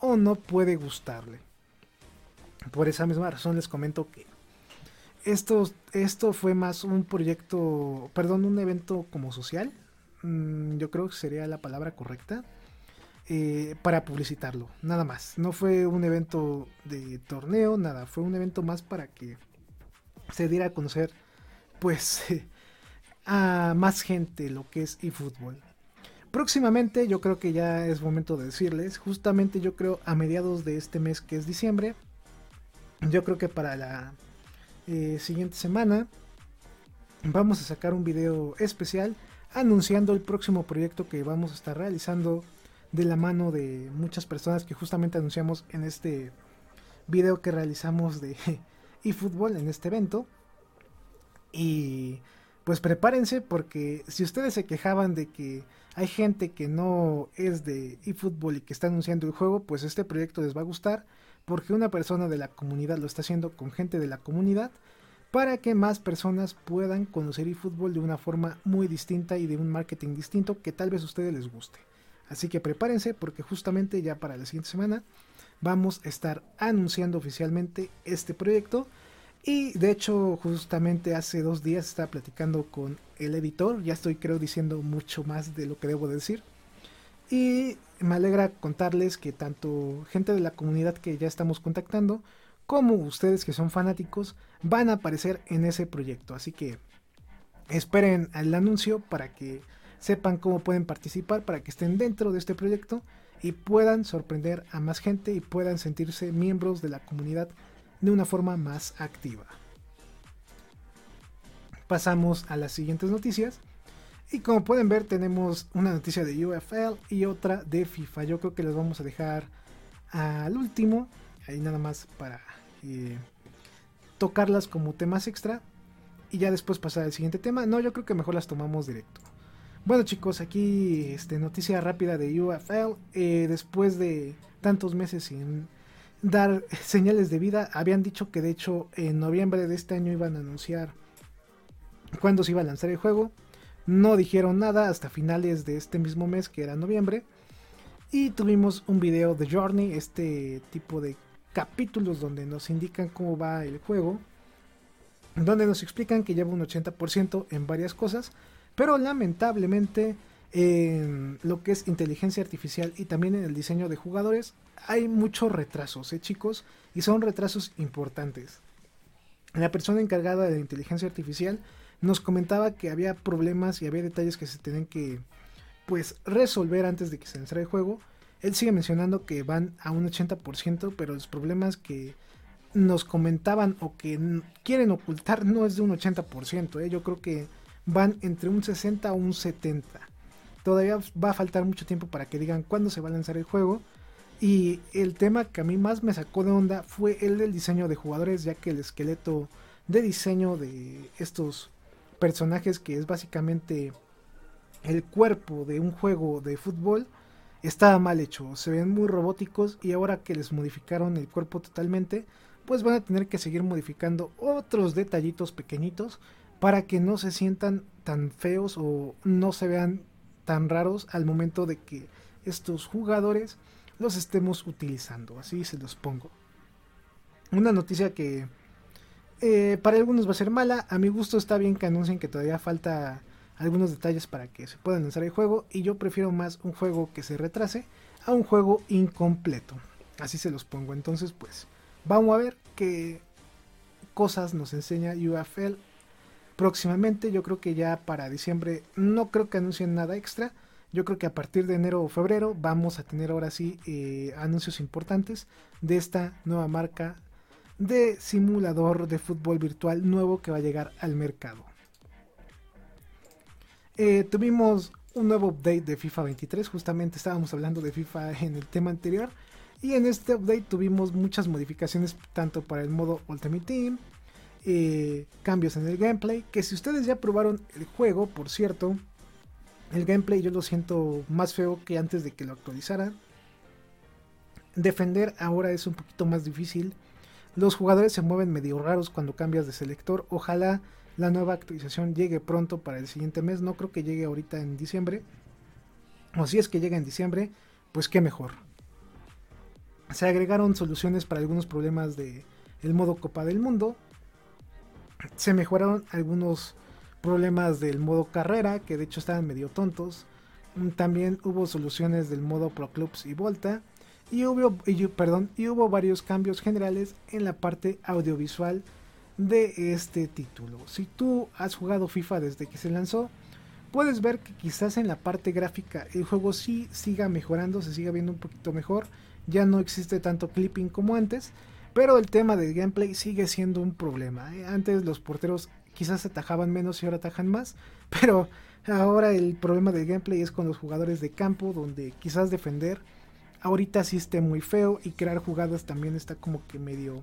o no puede gustarle. Por esa misma razón les comento que esto, esto fue más un proyecto, perdón, un evento como social, mm, yo creo que sería la palabra correcta, eh, para publicitarlo, nada más. No fue un evento de torneo, nada, fue un evento más para que se diera a conocer, pues, a más gente lo que es eFootball. Próximamente, yo creo que ya es momento de decirles, justamente yo creo a mediados de este mes que es diciembre, yo creo que para la eh, siguiente semana vamos a sacar un video especial anunciando el próximo proyecto que vamos a estar realizando de la mano de muchas personas que justamente anunciamos en este video que realizamos de eFootball en este evento. Y pues prepárense porque si ustedes se quejaban de que hay gente que no es de eFootball y que está anunciando el juego, pues este proyecto les va a gustar porque una persona de la comunidad lo está haciendo con gente de la comunidad para que más personas puedan conocer eFootball de una forma muy distinta y de un marketing distinto que tal vez a ustedes les guste. Así que prepárense porque justamente ya para la siguiente semana vamos a estar anunciando oficialmente este proyecto. Y de hecho justamente hace dos días estaba platicando con el editor, ya estoy creo diciendo mucho más de lo que debo decir. Y me alegra contarles que tanto gente de la comunidad que ya estamos contactando, como ustedes que son fanáticos, van a aparecer en ese proyecto. Así que esperen el anuncio para que sepan cómo pueden participar, para que estén dentro de este proyecto y puedan sorprender a más gente y puedan sentirse miembros de la comunidad de una forma más activa. Pasamos a las siguientes noticias. Y como pueden ver tenemos una noticia de UFL y otra de FIFA. Yo creo que las vamos a dejar al último. Ahí nada más para eh, tocarlas como temas extra. Y ya después pasar al siguiente tema. No, yo creo que mejor las tomamos directo. Bueno chicos, aquí este, noticia rápida de UFL. Eh, después de tantos meses sin dar señales de vida, habían dicho que de hecho en noviembre de este año iban a anunciar cuándo se iba a lanzar el juego. No dijeron nada hasta finales de este mismo mes, que era noviembre. Y tuvimos un video de Journey, este tipo de capítulos donde nos indican cómo va el juego. Donde nos explican que lleva un 80% en varias cosas. Pero lamentablemente en lo que es inteligencia artificial y también en el diseño de jugadores hay muchos retrasos, ¿eh, chicos? Y son retrasos importantes. La persona encargada de inteligencia artificial nos comentaba que había problemas y había detalles que se tienen que pues resolver antes de que se lanzara el juego. Él sigue mencionando que van a un 80%, pero los problemas que nos comentaban o que quieren ocultar no es de un 80%. ¿eh? Yo creo que van entre un 60 a un 70. Todavía va a faltar mucho tiempo para que digan cuándo se va a lanzar el juego. Y el tema que a mí más me sacó de onda fue el del diseño de jugadores, ya que el esqueleto de diseño de estos personajes que es básicamente el cuerpo de un juego de fútbol estaba mal hecho, se ven muy robóticos y ahora que les modificaron el cuerpo totalmente, pues van a tener que seguir modificando otros detallitos pequeñitos para que no se sientan tan feos o no se vean tan raros al momento de que estos jugadores los estemos utilizando, así se los pongo. Una noticia que eh, para algunos va a ser mala. A mi gusto está bien que anuncien que todavía falta algunos detalles para que se pueda lanzar el juego. Y yo prefiero más un juego que se retrase a un juego incompleto. Así se los pongo. Entonces, pues, vamos a ver qué cosas nos enseña UFL próximamente. Yo creo que ya para diciembre no creo que anuncien nada extra. Yo creo que a partir de enero o febrero vamos a tener ahora sí eh, anuncios importantes de esta nueva marca de simulador de fútbol virtual nuevo que va a llegar al mercado. Eh, tuvimos un nuevo update de FIFA 23, justamente estábamos hablando de FIFA en el tema anterior. Y en este update tuvimos muchas modificaciones tanto para el modo Ultimate Team, eh, cambios en el gameplay, que si ustedes ya probaron el juego, por cierto, el gameplay yo lo siento más feo que antes de que lo actualizaran. Defender ahora es un poquito más difícil. Los jugadores se mueven medio raros cuando cambias de selector. Ojalá la nueva actualización llegue pronto para el siguiente mes. No creo que llegue ahorita en diciembre. O si es que llega en diciembre, pues qué mejor. Se agregaron soluciones para algunos problemas de el modo Copa del Mundo. Se mejoraron algunos problemas del modo carrera, que de hecho estaban medio tontos. También hubo soluciones del modo Pro Clubs y Volta. Y hubo, perdón, y hubo varios cambios generales en la parte audiovisual de este título. Si tú has jugado FIFA desde que se lanzó, puedes ver que quizás en la parte gráfica el juego sí siga mejorando, se siga viendo un poquito mejor. Ya no existe tanto clipping como antes, pero el tema del gameplay sigue siendo un problema. ¿eh? Antes los porteros quizás atajaban menos y ahora atajan más, pero ahora el problema del gameplay es con los jugadores de campo, donde quizás defender ahorita sí esté muy feo y crear jugadas también está como que medio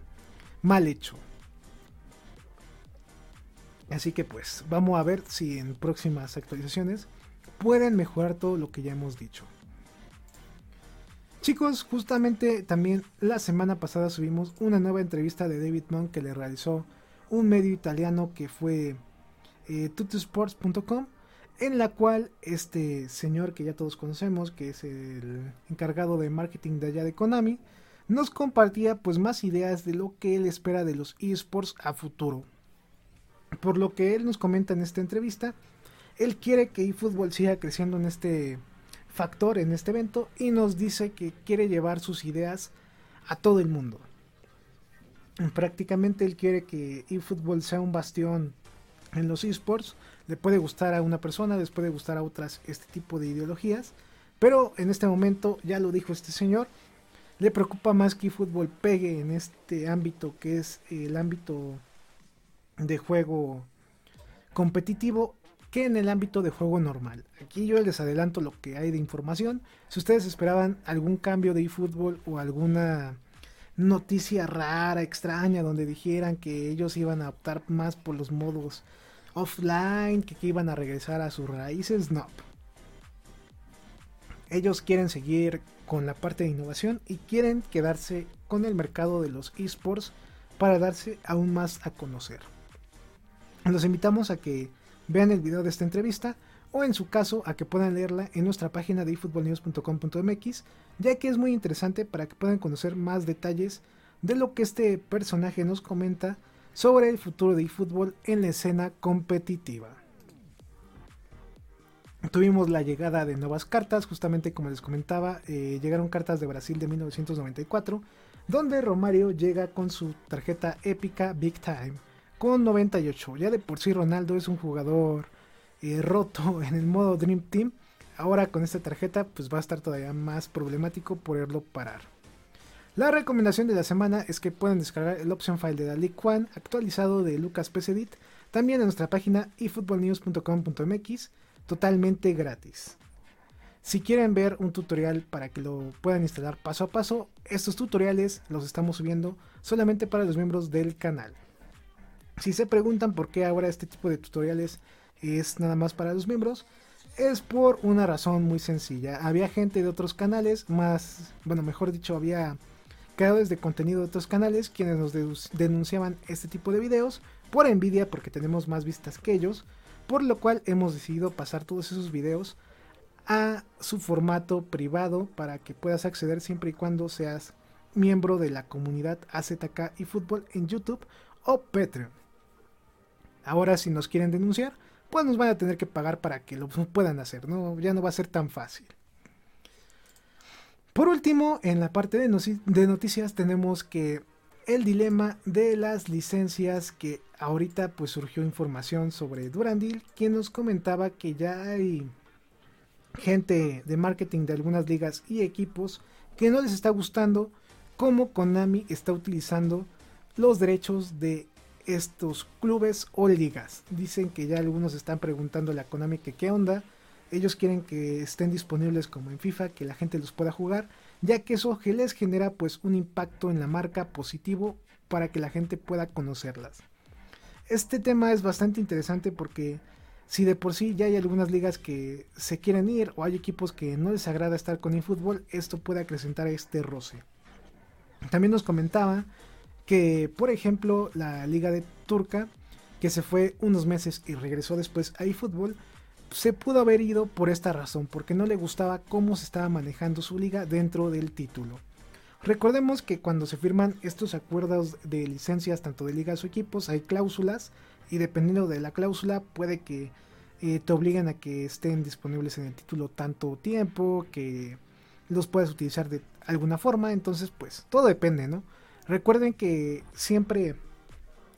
mal hecho. Así que pues vamos a ver si en próximas actualizaciones pueden mejorar todo lo que ya hemos dicho. Chicos, justamente también la semana pasada subimos una nueva entrevista de David Monk que le realizó un medio italiano que fue eh, tutusports.com en la cual este señor que ya todos conocemos, que es el encargado de marketing de allá de Konami, nos compartía pues más ideas de lo que él espera de los esports a futuro. Por lo que él nos comenta en esta entrevista, él quiere que eFootball siga creciendo en este factor, en este evento, y nos dice que quiere llevar sus ideas a todo el mundo. Prácticamente él quiere que eFootball sea un bastión en los esports. Le puede gustar a una persona, les puede gustar a otras este tipo de ideologías. Pero en este momento, ya lo dijo este señor, le preocupa más que eFootball pegue en este ámbito que es el ámbito de juego competitivo que en el ámbito de juego normal. Aquí yo les adelanto lo que hay de información. Si ustedes esperaban algún cambio de eFootball o alguna noticia rara, extraña, donde dijeran que ellos iban a optar más por los modos offline, que, que iban a regresar a sus raíces, no. Ellos quieren seguir con la parte de innovación y quieren quedarse con el mercado de los esports para darse aún más a conocer. Los invitamos a que vean el video de esta entrevista o en su caso a que puedan leerla en nuestra página de efootballnews.com.mx, ya que es muy interesante para que puedan conocer más detalles de lo que este personaje nos comenta sobre el futuro de eFootball en la escena competitiva. Tuvimos la llegada de nuevas cartas, justamente como les comentaba, eh, llegaron cartas de Brasil de 1994, donde Romario llega con su tarjeta épica Big Time con 98. Ya de por sí Ronaldo es un jugador eh, roto en el modo Dream Team. Ahora con esta tarjeta pues va a estar todavía más problemático poderlo parar. La recomendación de la semana es que pueden descargar el option file de la League One actualizado de Lucas PCDit también en nuestra página efootballnews.com.mx totalmente gratis. Si quieren ver un tutorial para que lo puedan instalar paso a paso, estos tutoriales los estamos subiendo solamente para los miembros del canal. Si se preguntan por qué ahora este tipo de tutoriales es nada más para los miembros, es por una razón muy sencilla. Había gente de otros canales, más, bueno, mejor dicho, había creadores de contenido de otros canales quienes nos denunciaban este tipo de videos por envidia porque tenemos más vistas que ellos, por lo cual hemos decidido pasar todos esos videos a su formato privado para que puedas acceder siempre y cuando seas miembro de la comunidad AZK y Fútbol en YouTube o Patreon. Ahora si nos quieren denunciar, pues nos van a tener que pagar para que lo puedan hacer, ¿no? Ya no va a ser tan fácil. Por último, en la parte de, noticias tenemos que el dilema de las licencias que ahorita pues surgió información sobre Durandil, quien nos comentaba que ya hay gente de marketing de algunas ligas y equipos que no les está gustando cómo Konami está utilizando los derechos de estos clubes o ligas. Dicen que ya algunos están preguntando a la Konami que qué onda. Ellos quieren que estén disponibles como en FIFA, que la gente los pueda jugar, ya que eso les genera pues un impacto en la marca positivo para que la gente pueda conocerlas. Este tema es bastante interesante porque si de por sí ya hay algunas ligas que se quieren ir o hay equipos que no les agrada estar con el fútbol, esto puede acrecentar este roce. También nos comentaba que, por ejemplo, la liga de Turca, que se fue unos meses y regresó después a eFootball, se pudo haber ido por esta razón, porque no le gustaba cómo se estaba manejando su liga dentro del título. Recordemos que cuando se firman estos acuerdos de licencias tanto de ligas o equipos hay cláusulas y dependiendo de la cláusula puede que eh, te obliguen a que estén disponibles en el título tanto tiempo, que los puedas utilizar de alguna forma, entonces pues todo depende, ¿no? Recuerden que siempre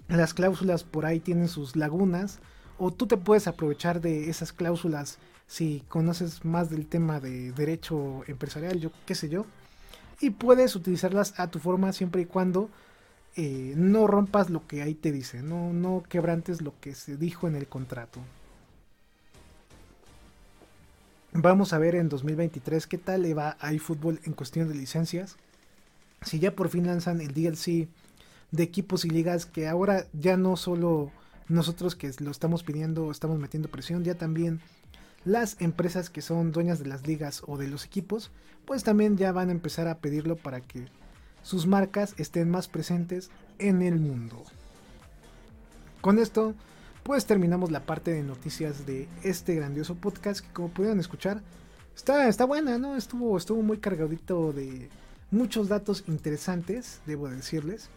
las cláusulas por ahí tienen sus lagunas o tú te puedes aprovechar de esas cláusulas si conoces más del tema de derecho empresarial, yo qué sé yo, y puedes utilizarlas a tu forma siempre y cuando eh, no rompas lo que ahí te dice, no, no quebrantes lo que se dijo en el contrato. Vamos a ver en 2023 qué tal le va a iFootball en cuestión de licencias. Si ya por fin lanzan el DLC de equipos y ligas que ahora ya no solo nosotros que lo estamos pidiendo, estamos metiendo presión, ya también las empresas que son dueñas de las ligas o de los equipos, pues también ya van a empezar a pedirlo para que sus marcas estén más presentes en el mundo. Con esto, pues terminamos la parte de noticias de este grandioso podcast que como pudieron escuchar, está, está buena, ¿no? Estuvo, estuvo muy cargadito de muchos datos interesantes, debo decirles,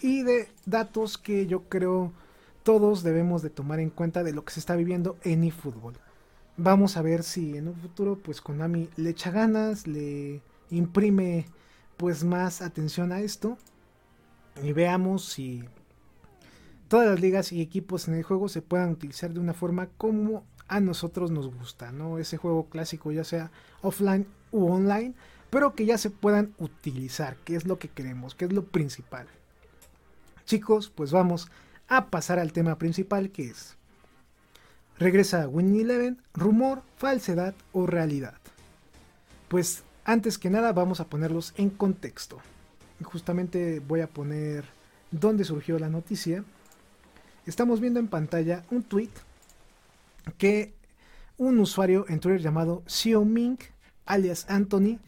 y de datos que yo creo todos debemos de tomar en cuenta de lo que se está viviendo en eFootball. Vamos a ver si en un futuro pues Konami le echa ganas, le imprime pues más atención a esto y veamos si todas las ligas y equipos en el juego se puedan utilizar de una forma como a nosotros nos gusta, ¿no? Ese juego clásico ya sea offline u online, pero que ya se puedan utilizar, que es lo que queremos, que es lo principal. Chicos, pues vamos a pasar al tema principal que es regresa a Winning Eleven, rumor, falsedad o realidad. Pues antes que nada vamos a ponerlos en contexto. Justamente voy a poner dónde surgió la noticia. Estamos viendo en pantalla un tweet que un usuario en Twitter llamado Xiaoming, alias Anthony,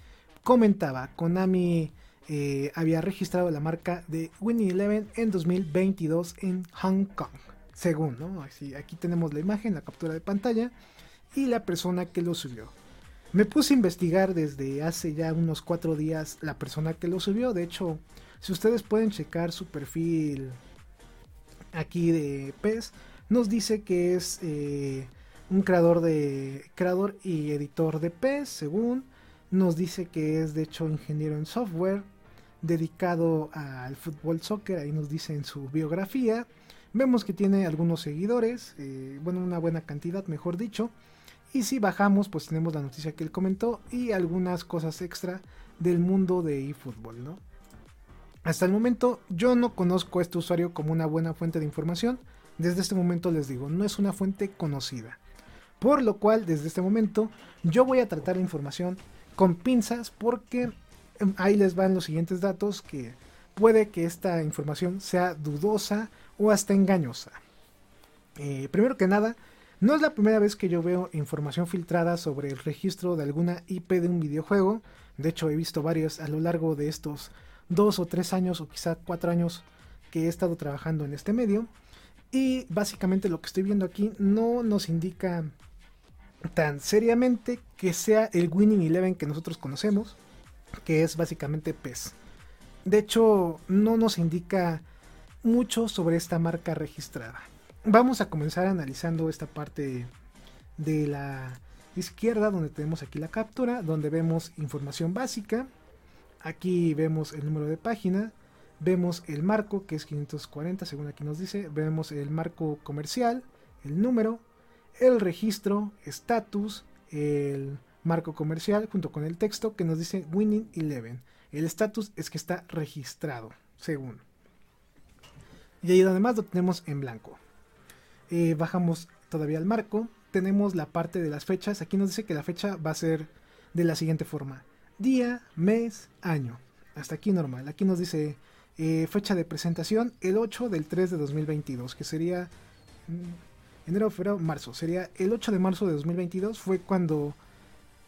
comentaba. Konami eh, había registrado la marca de Winning Eleven en 2022 en Hong Kong. Según, ¿no? aquí tenemos la imagen, la captura de pantalla y la persona que lo subió. Me puse a investigar desde hace ya unos cuatro días la persona que lo subió. De hecho, si ustedes pueden checar su perfil aquí de PES, nos dice que es eh, un creador de creador y editor de PES, según nos dice que es de hecho ingeniero en software, dedicado al fútbol soccer, ahí nos dice en su biografía. Vemos que tiene algunos seguidores, eh, bueno, una buena cantidad, mejor dicho. Y si bajamos, pues tenemos la noticia que él comentó y algunas cosas extra del mundo de eFootball, ¿no? Hasta el momento yo no conozco a este usuario como una buena fuente de información. Desde este momento les digo, no es una fuente conocida. Por lo cual, desde este momento, yo voy a tratar la información con pinzas porque Em, ahí les van los siguientes datos que puede que esta información sea dudosa o hasta engañosa. Eh, primero que nada, no es la primera vez que yo veo información filtrada sobre el registro de alguna IP de un videojuego. De hecho, he visto varios a lo largo de estos dos o tres años o quizá cuatro años que he estado trabajando en este medio. Y básicamente lo que estoy viendo aquí no nos indica tan seriamente que sea el Winning Eleven que nosotros conocemos que es básicamente PES. De hecho, no nos indica mucho sobre esta marca registrada. Vamos a comenzar analizando esta parte de la izquierda donde tenemos aquí la captura, donde vemos información básica. Aquí vemos el número de página, vemos el marco que es 540 según aquí nos dice, vemos el marco comercial, el número, el registro, estatus, el marco comercial junto con el texto que nos dice Winning Eleven. El estatus es que está registrado, según. Y ahí además lo tenemos en blanco. Eh, bajamos todavía al marco. Tenemos la parte de las fechas. Aquí nos dice que la fecha va a ser de la siguiente forma. Día, mes, año. Hasta aquí normal. Aquí nos dice eh, fecha de presentación el 8 del 3 de 2022. Que sería mm, enero, febrero, marzo. Sería el 8 de marzo de 2022. Fue cuando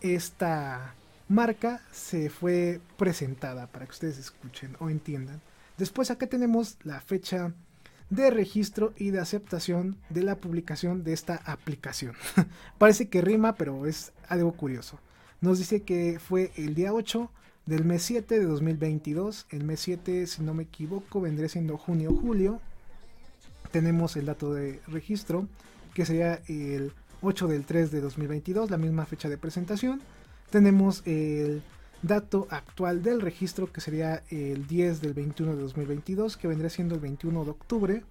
esta marca se fue presentada para que ustedes escuchen o entiendan. Después acá tenemos la fecha de registro y de aceptación de la publicación de esta aplicación. Parece que rima, pero es algo curioso. Nos dice que fue el día 8 del mes 7 de 2022. El mes 7, si no me equivoco, vendría siendo junio-julio. Tenemos el dato de registro, que sería el 8 del 3 de 2022, la misma fecha de presentación. Tenemos el dato actual del registro que sería el 10 del 21 de 2022 que vendría siendo el 21 de octubre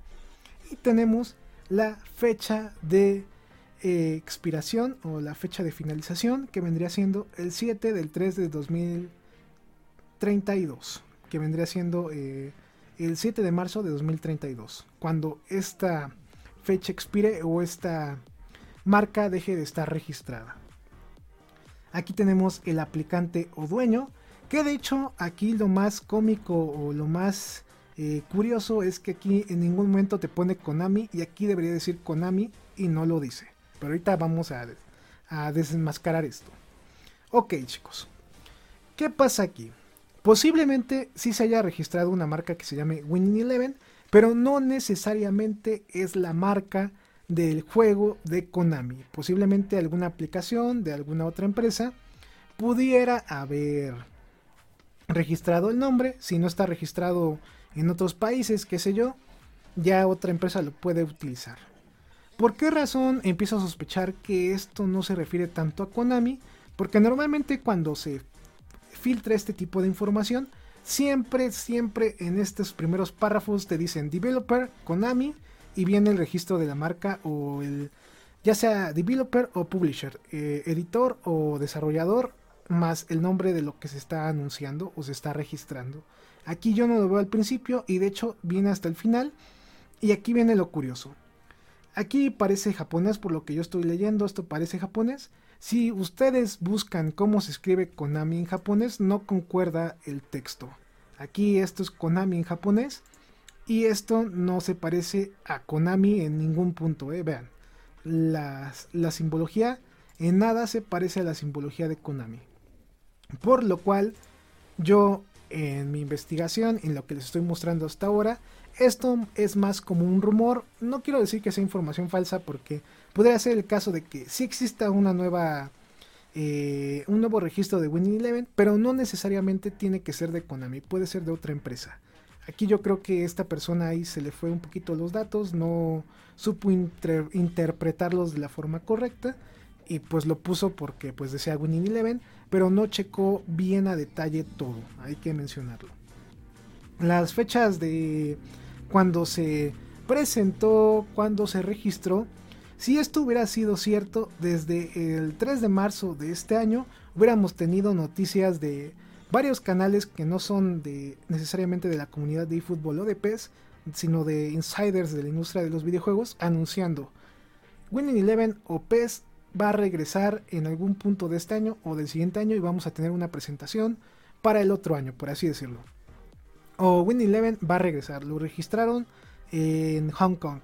y tenemos la fecha de eh, expiración o la fecha de finalización que vendría siendo el 7 del 3 de 2032 que vendría siendo eh, el 7 de marzo de 2032 cuando esta fecha expire o esta marca deje de estar registrada Aquí tenemos el aplicante o dueño, que de hecho aquí lo más cómico o lo más eh, curioso es que aquí en ningún momento te pone Konami y aquí debería decir Konami y no lo dice. Pero ahorita vamos a, a desenmascarar esto. Ok chicos, ¿qué pasa aquí? Posiblemente sí se haya registrado una marca que se llame Winning Eleven, pero no necesariamente es la marca del juego de Konami. Posiblemente alguna aplicación de alguna otra empresa pudiera haber registrado el nombre. Si no está registrado en otros países, qué sé yo, ya otra empresa lo puede utilizar. ¿Por qué razón empiezo a sospechar que esto no se refiere tanto a Konami? Porque normalmente cuando se filtra este tipo de información, siempre, siempre en estos primeros párrafos te dicen developer, Konami, y viene el registro de la marca o el ya sea developer o publisher, eh, editor o desarrollador, más el nombre de lo que se está anunciando o se está registrando. Aquí yo no lo veo al principio y de hecho viene hasta el final. Y aquí viene lo curioso. Aquí parece japonés por lo que yo estoy leyendo, esto parece japonés. Si ustedes buscan cómo se escribe Konami en japonés, no concuerda el texto. Aquí esto es Konami en japonés y esto no se parece a Konami en ningún punto, ¿eh? vean. la simbología en nada se parece a la simbología de Konami. Por lo cual, yo en mi investigación, en lo que les estoy mostrando hasta ahora, esto es más como un rumor. No quiero decir que sea información falsa porque podría ser el caso de que sí exista una nueva, eh, un nuevo registro de Winning Eleven, pero no necesariamente tiene que ser de Konami, puede ser de otra empresa. Aquí yo creo que esta persona ahí se le fue un poquito los datos, no supo interpretarlos de la forma correcta y pues lo puso porque pues decía Winning Eleven, pero no checó bien a detalle todo, hay que mencionarlo. Las fechas de cuando se presentó, cuando se registró, si esto hubiera sido cierto, desde el 3 de marzo de este año hubiéramos tenido noticias de varios canales que no son de necesariamente de la comunidad de eFootball o de PES, sino de insiders de la industria de los videojuegos anunciando Winning Eleven o PES va a regresar en algún punto de este año o del siguiente año y vamos a tener una presentación para el otro año, por así decirlo. O Winning Eleven va a regresar, lo registraron en Hong Kong.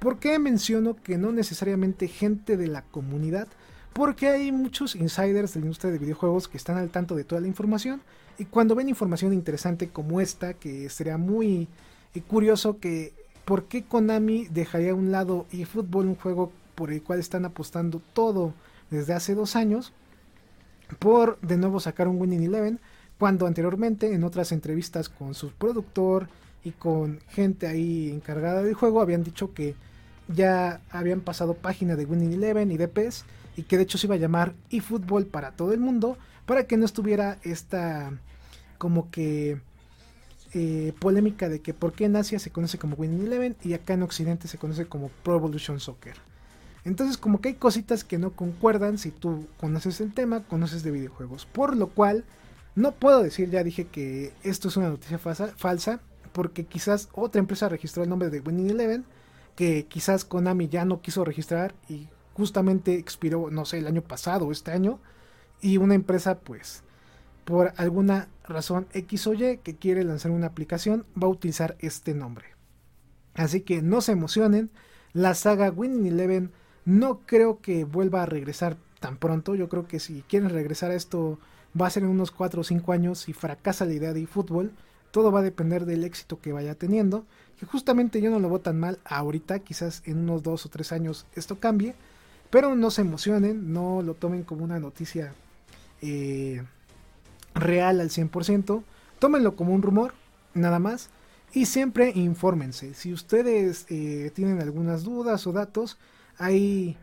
¿Por qué menciono que no necesariamente gente de la comunidad porque hay muchos insiders de la industria de videojuegos que están al tanto de toda la información y cuando ven información interesante como esta, que sería muy eh, curioso que por qué Konami dejaría a un lado eFootball, un juego por el cual están apostando todo desde hace dos años, por de nuevo sacar un Winning Eleven, cuando anteriormente en otras entrevistas con su productor y con gente ahí encargada del juego habían dicho que ya habían pasado página de Winning Eleven y de PES y que de hecho se iba a llamar eFootball para todo el mundo, para que no estuviera esta como que eh, polémica de que por qué en Asia se conoce como Winning Eleven y acá en Occidente se conoce como Pro Evolution Soccer. Entonces como que hay cositas que no concuerdan si tú conoces el tema, conoces de videojuegos. Por lo cual no puedo decir, ya dije que esto es una noticia falsa, falsa porque quizás otra empresa registró el nombre de Winning Eleven, que quizás Konami ya no quiso registrar y justamente expiró, no sé, el año pasado o este año, y una empresa, pues, por alguna razón X o Y que quiere lanzar una aplicación, va a utilizar este nombre. Así que no se emocionen, la saga Winning Eleven no creo que vuelva a regresar tan pronto. Yo creo que si quieren regresar a esto va a ser en unos 4 o 5 años si fracasa la idea de eFootball. Todo va a depender del éxito que vaya teniendo. Que justamente yo no lo veo tan mal ahorita, quizás en unos 2 o 3 años esto cambie. Pero no se emocionen, no lo tomen como una noticia eh, real al 100%. Tómenlo como un rumor, nada más. Y siempre infórmense. Si ustedes eh, tienen algunas dudas o datos, ahí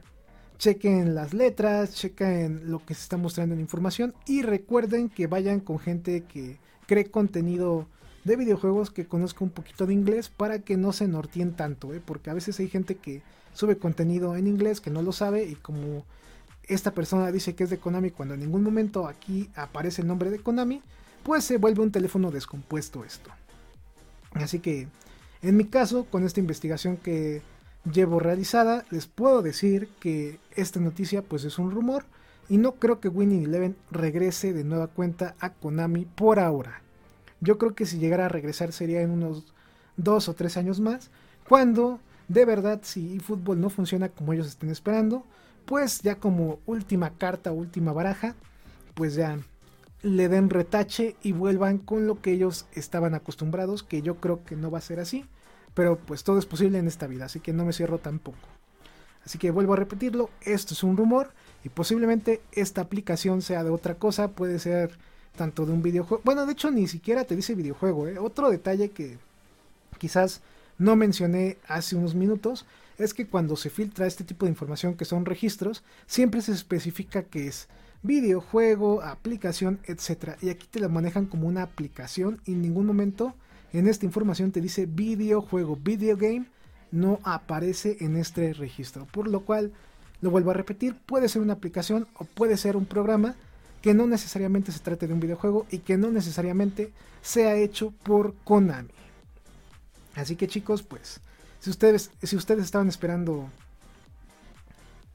chequen las letras, chequen lo que se está mostrando en información y recuerden que vayan con gente que cree contenido de videojuegos que conozca un poquito de inglés para que no se nortien tanto, ¿eh? porque a veces hay gente que sube contenido en inglés que no lo sabe y como esta persona dice que es de Konami cuando en ningún momento aquí aparece el nombre de Konami, pues se vuelve un teléfono descompuesto esto. Así que en mi caso, con esta investigación que llevo realizada, les puedo decir que esta noticia pues es un rumor y no creo que Winning Eleven regrese de nueva cuenta a Konami por ahora. Yo creo que si llegara a regresar sería en unos dos o tres años más, cuando de verdad si eFootball no funciona como ellos estén esperando, pues ya como última carta, última baraja, pues ya le den retache y vuelvan con lo que ellos estaban acostumbrados, que yo creo que no va a ser así pero pues todo es posible en esta vida, así que no me cierro tampoco. Así que vuelvo a repetirlo, esto es un rumor y posiblemente esta aplicación sea de otra cosa, puede ser tanto de un videojuego, bueno de hecho ni siquiera te dice videojuego, ¿eh? otro detalle que quizás no mencioné hace unos minutos es que cuando se filtra este tipo de información que son registros, siempre se especifica que es videojuego, aplicación, etc. Y aquí te la manejan como una aplicación y en ningún momento en esta información te dice videojuego, video game, no aparece en este registro. Por lo cual, lo vuelvo a repetir, puede ser una aplicación o puede ser un programa que no necesariamente se trate de un videojuego y que no necesariamente sea hecho por Konami. Así que chicos, pues, si ustedes, si ustedes estaban esperando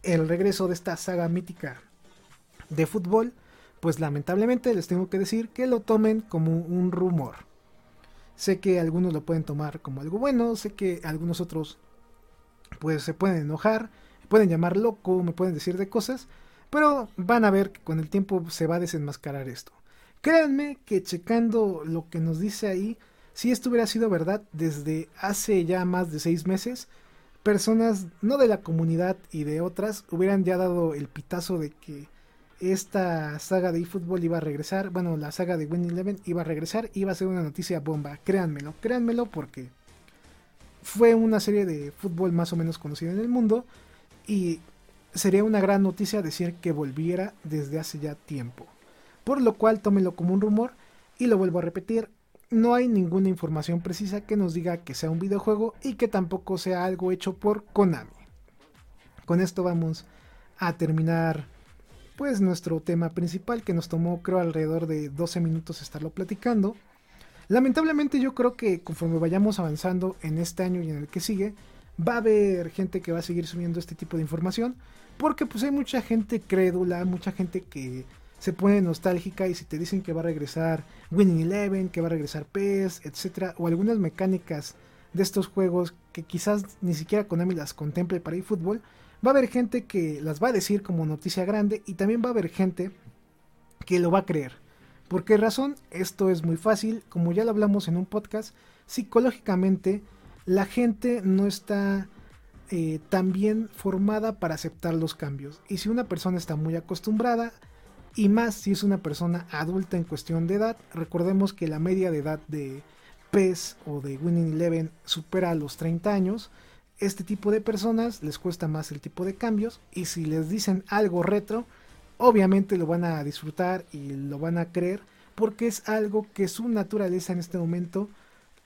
el regreso de esta saga mítica de fútbol, pues lamentablemente les tengo que decir que lo tomen como un rumor. Sé que algunos lo pueden tomar como algo bueno, sé que algunos otros pues se pueden enojar, pueden llamar loco, me pueden decir de cosas, pero van a ver que con el tiempo se va a desenmascarar esto. Créanme que checando lo que nos dice ahí, si esto hubiera sido verdad desde hace ya más de seis meses, personas no de la comunidad y de otras hubieran ya dado el pitazo de que esta saga de eFootball iba a regresar, bueno, la saga de Win Eleven iba a regresar, iba a ser una noticia bomba, créanmelo, créanmelo porque fue una serie de fútbol más o menos conocida en el mundo y sería una gran noticia decir que volviera desde hace ya tiempo. Por lo cual tómelo como un rumor y lo vuelvo a repetir, no hay ninguna información precisa que nos diga que sea un videojuego y que tampoco sea algo hecho por Konami. Con esto vamos a terminar pues nuestro tema principal que nos tomó creo alrededor de 12 minutos estarlo platicando. Lamentablemente yo creo que conforme vayamos avanzando en este año y en el que sigue, va a haber gente que va a seguir subiendo este tipo de información, porque pues hay mucha gente crédula, mucha gente que se pone nostálgica y si te dicen que va a regresar Winning Eleven, que va a regresar PES, etcétera, o algunas mecánicas de estos juegos que quizás ni siquiera Konami las contemple para eFootball, va a haber gente que las va a decir como noticia grande y también va a haber gente que lo va a creer. ¿Por qué razón? Esto es muy fácil, como ya lo hablamos en un podcast, psicológicamente la gente no está eh, tan bien formada para aceptar los cambios. Y si una persona está muy acostumbrada, y más si es una persona adulta en cuestión de edad, recordemos que la media de edad de PES o de Winning Eleven supera los 30 años, este tipo de personas les cuesta más el tipo de cambios y si les dicen algo retro, obviamente lo van a disfrutar y lo van a creer porque es algo que su naturaleza en este momento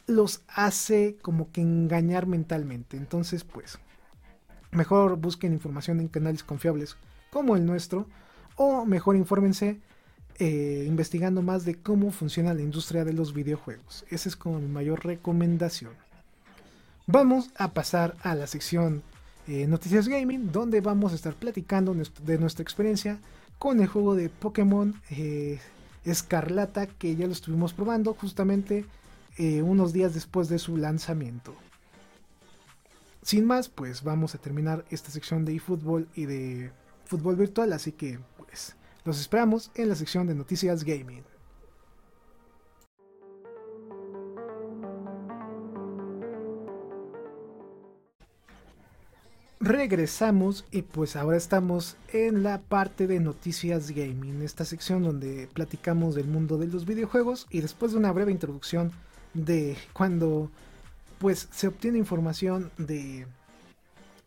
los hace como que engañar mentalmente. Entonces, pues, mejor busquen información en canales confiables como el nuestro o mejor infórmense eh, investigando más de cómo funciona la industria de los videojuegos. Esa es como mi mayor recomendación. Vamos a pasar a la sección eh, Noticias Gaming, donde vamos a estar platicando de nuestra experiencia con el juego de Pokémon eh, Escarlata, que ya lo estuvimos probando justamente eh, unos días después de su lanzamiento. Sin más, pues vamos a terminar esta sección de eFootball y de fútbol virtual, así que pues Los esperamos en la sección de noticias gaming. Regresamos y pues ahora estamos en la parte de noticias gaming, esta sección donde platicamos del mundo de los videojuegos y después de una breve introducción de cuando pues se obtiene información de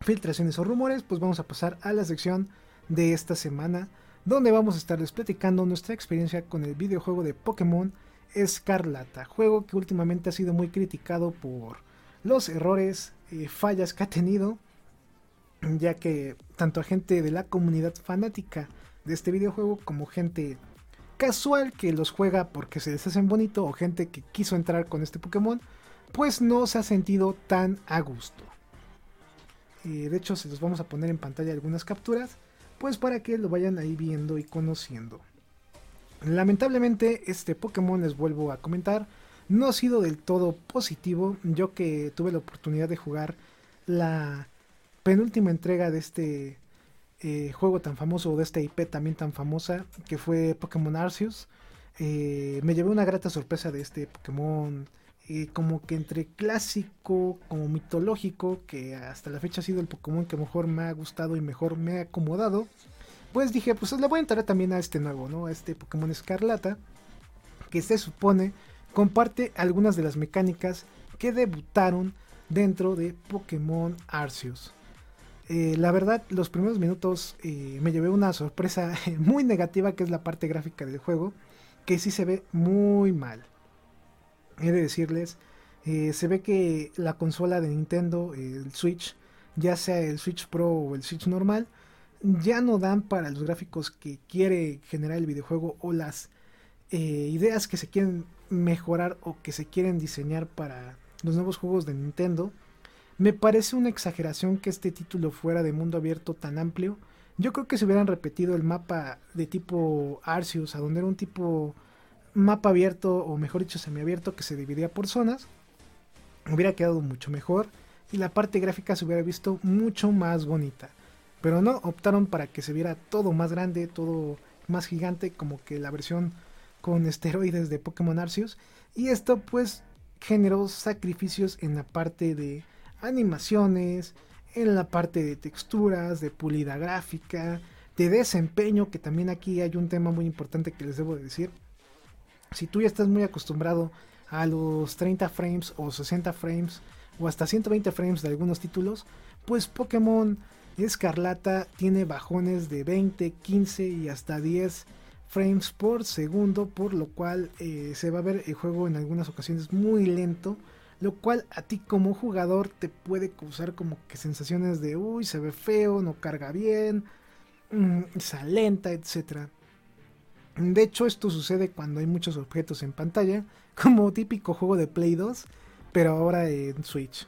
filtraciones o rumores, pues vamos a pasar a la sección de esta semana donde vamos a estarles platicando nuestra experiencia con el videojuego de Pokémon Escarlata, juego que últimamente ha sido muy criticado por los errores y fallas que ha tenido ya que tanto a gente de la comunidad fanática de este videojuego como gente casual que los juega porque se les hacen bonito o gente que quiso entrar con este Pokémon, pues no se ha sentido tan a gusto. de hecho, se los vamos a poner en pantalla algunas capturas, pues para que lo vayan ahí viendo y conociendo. Lamentablemente, este Pokémon, les vuelvo a comentar, no ha sido del todo positivo. Yo que tuve la oportunidad de jugar la penúltima entrega de este eh, juego tan famoso, de esta IP también tan famosa, que fue Pokémon Arceus. Eh, me llevé una grata sorpresa de este Pokémon, eh, como que entre clásico, como mitológico, que hasta la fecha ha sido el Pokémon que mejor me ha gustado y mejor me ha acomodado. Pues dije, pues le voy a entrar también a este nuevo, ¿no? A este Pokémon Escarlata, que se supone comparte algunas de las mecánicas que debutaron dentro de Pokémon Arceus. Eh, la verdad, los primeros minutos eh, me llevé una sorpresa muy negativa, que es la parte gráfica del juego, que sí se ve muy mal. He de decirles, eh, se ve que la consola de Nintendo, el Switch, ya sea el Switch Pro o el Switch normal, ya no dan para los gráficos que quiere generar el videojuego o las ideas que se quieren mejorar o que se quieren diseñar para los nuevos juegos de Nintendo me parece una exageración que este título fuera de mundo abierto tan amplio. Yo creo que si hubieran repetido el mapa de tipo Arceus, a donde era un tipo mapa abierto, o mejor dicho, semiabierto, que se dividía por zonas, hubiera quedado mucho mejor y la parte gráfica se hubiera visto mucho más bonita. Pero no, optaron para que se viera todo más grande, todo más gigante, como que la versión con esteroides de Pokémon Arceus. Y esto pues generó sacrificios en la parte de animaciones, en la parte de texturas, de pulida gráfica, de desempeño, que también aquí hay un tema muy importante que les debo decir. Si tú ya estás muy acostumbrado a los 30 frames o 60 frames o hasta 120 frames de algunos títulos, pues Pokémon Escarlata tiene bajones de 20, 15 y hasta 10 frames por segundo, por lo cual eh, se va a ver el juego en algunas ocasiones muy lento lo cual a ti como jugador te puede causar como que sensaciones de, uy, se ve feo, no carga bien, mmm, se lenta, etc. De hecho, esto sucede cuando hay muchos objetos en pantalla, como típico juego de Play 2, pero ahora en Switch.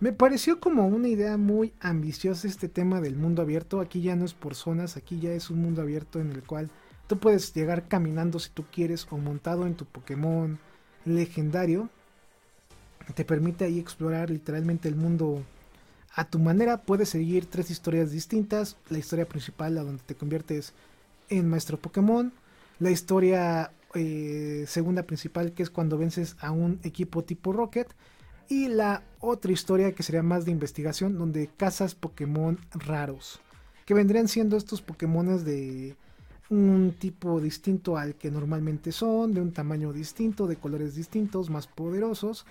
Me pareció como una idea muy ambiciosa este tema del mundo abierto. Aquí ya no es por zonas, aquí ya es un mundo abierto en el cual tú puedes llegar caminando si tú quieres o montado en tu Pokémon legendario te permite ahí explorar literalmente el mundo a tu manera. Puedes seguir tres historias distintas. La historia principal, la donde te conviertes en maestro Pokémon. La historia eh, segunda principal, que es cuando vences a un equipo tipo Rocket. Y la otra historia que sería más de investigación, donde cazas Pokémon raros. Que vendrían siendo estos Pokémon de un tipo distinto al que normalmente son, de un tamaño distinto, de colores distintos, más poderosos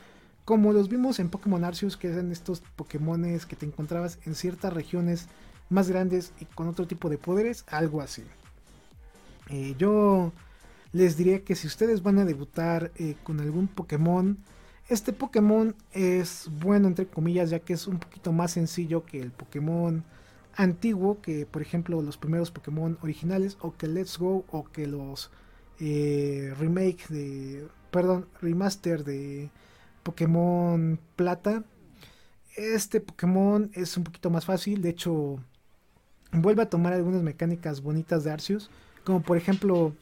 como los vimos en Pokémon Arceus, que eran estos Pokémones que te encontrabas en ciertas regiones más grandes y con otro tipo de poderes, algo así. Eh, yo les diría que si ustedes van a debutar eh, con algún Pokémon, este Pokémon es bueno entre comillas ya que es un poquito más sencillo que el Pokémon antiguo, que por ejemplo los primeros Pokémon originales, o que Let's Go, o que los eh, remake de, perdón, remaster de Pokémon Plata. Este Pokémon es un poquito más fácil, de hecho vuelve a tomar algunas mecánicas bonitas de Arceus, como por ejemplo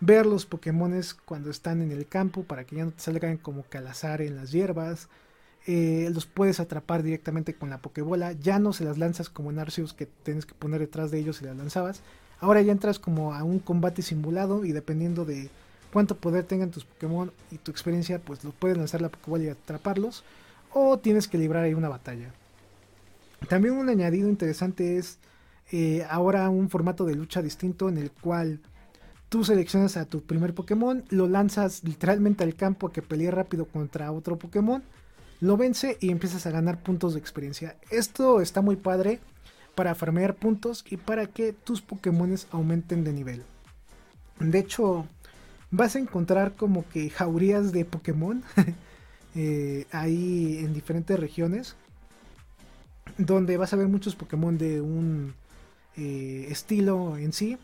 ver los Pokémones cuando están en el campo para que ya no te salgan como calazar en las hierbas. Eh, los puedes atrapar directamente con la Pokébola. Ya no se las lanzas como en Arceus que tienes que poner detrás de ellos y las lanzabas. Ahora ya entras como a un combate simulado y dependiendo de cuánto poder tengan tus Pokémon y tu experiencia, pues lo puedes lanzar la Pokéball y atraparlos o tienes que librar ahí una batalla. También un añadido interesante es eh, ahora un formato de lucha distinto en el cual tú seleccionas a tu primer Pokémon, lo lanzas literalmente al campo a que pelee rápido contra otro Pokémon, lo vence y empiezas a ganar puntos de experiencia. Esto está muy padre para farmear puntos y para que tus Pokémon aumenten de nivel. De hecho, vas a encontrar como que jaurías de Pokémon eh, ahí en diferentes regiones. Donde vas a ver muchos Pokémon de un eh, estilo en sí.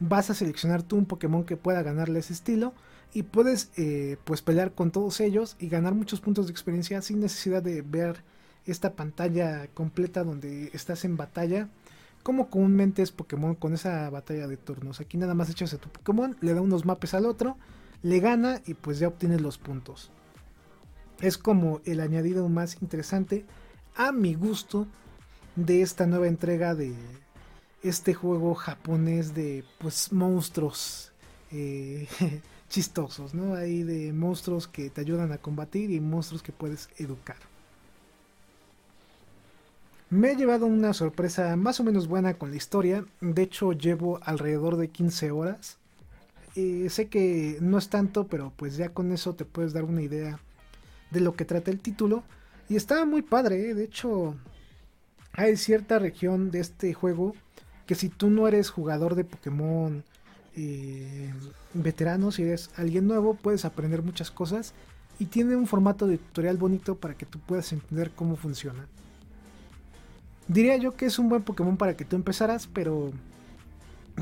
Vas a seleccionar tú un Pokémon que pueda ganarle ese estilo. Y puedes eh, pues pelear con todos ellos y ganar muchos puntos de experiencia sin necesidad de ver esta pantalla completa donde estás en batalla como comúnmente es Pokémon con esa batalla de turnos. Aquí nada más echas a tu Pokémon, le da unos mapes al otro, le gana y pues ya obtienes los puntos. Es como el añadido más interesante a mi gusto de esta nueva entrega de este juego japonés de pues monstruos eh, chistosos, ¿no? Hay de monstruos que te ayudan a combatir y monstruos que puedes educar. Me he llevado una sorpresa más o menos buena con la historia. De hecho, llevo alrededor de 15 horas. Eh, sé que no es tanto, pero pues ya con eso te puedes dar una idea de lo que trata el título. Y estaba muy padre, ¿eh? de hecho, hay cierta región de este juego que si tú no eres jugador de Pokémon eh, veterano, si eres alguien nuevo, puedes aprender muchas cosas. Y tiene un formato de tutorial bonito para que tú puedas entender cómo funciona. Diría yo que es un buen Pokémon para que tú empezaras, pero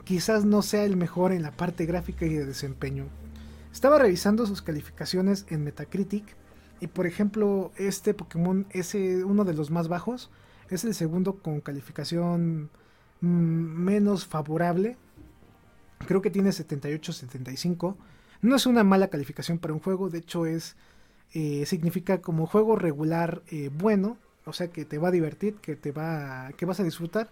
quizás no sea el mejor en la parte gráfica y de desempeño. Estaba revisando sus calificaciones en Metacritic y por ejemplo este Pokémon es eh, uno de los más bajos, es el segundo con calificación mm, menos favorable, creo que tiene 78-75, no es una mala calificación para un juego, de hecho es eh, significa como juego regular eh, bueno, o sea que te va a divertir, que te va, que vas a disfrutar.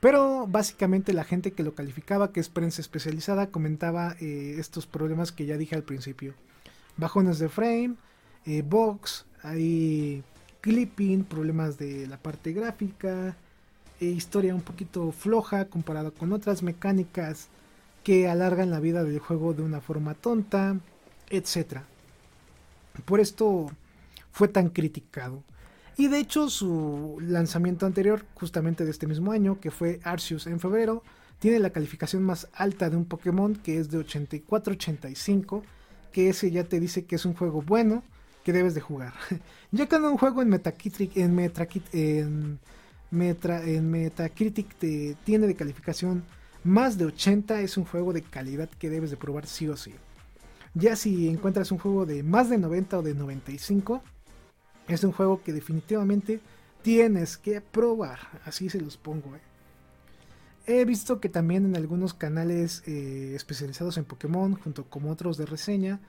Pero básicamente la gente que lo calificaba, que es prensa especializada, comentaba eh, estos problemas que ya dije al principio. Bajones de frame, eh, box, hay clipping, problemas de la parte gráfica, eh, historia un poquito floja comparado con otras mecánicas que alargan la vida del juego de una forma tonta, etc. Por esto fue tan criticado. Y de hecho su lanzamiento anterior, justamente de este mismo año, que fue Arceus en febrero, tiene la calificación más alta de un Pokémon, que es de 84-85, que ese ya te dice que es un juego bueno, que debes de jugar. ya cuando un juego en Metacritic, en, en, en Metacritic te tiene de calificación más de 80, es un juego de calidad que debes de probar sí o sí. Ya si encuentras un juego de más de 90 o de 95, es un juego que definitivamente tienes que probar. Así se los pongo. Eh. He visto que también en algunos canales eh, especializados en Pokémon, junto con otros de reseña,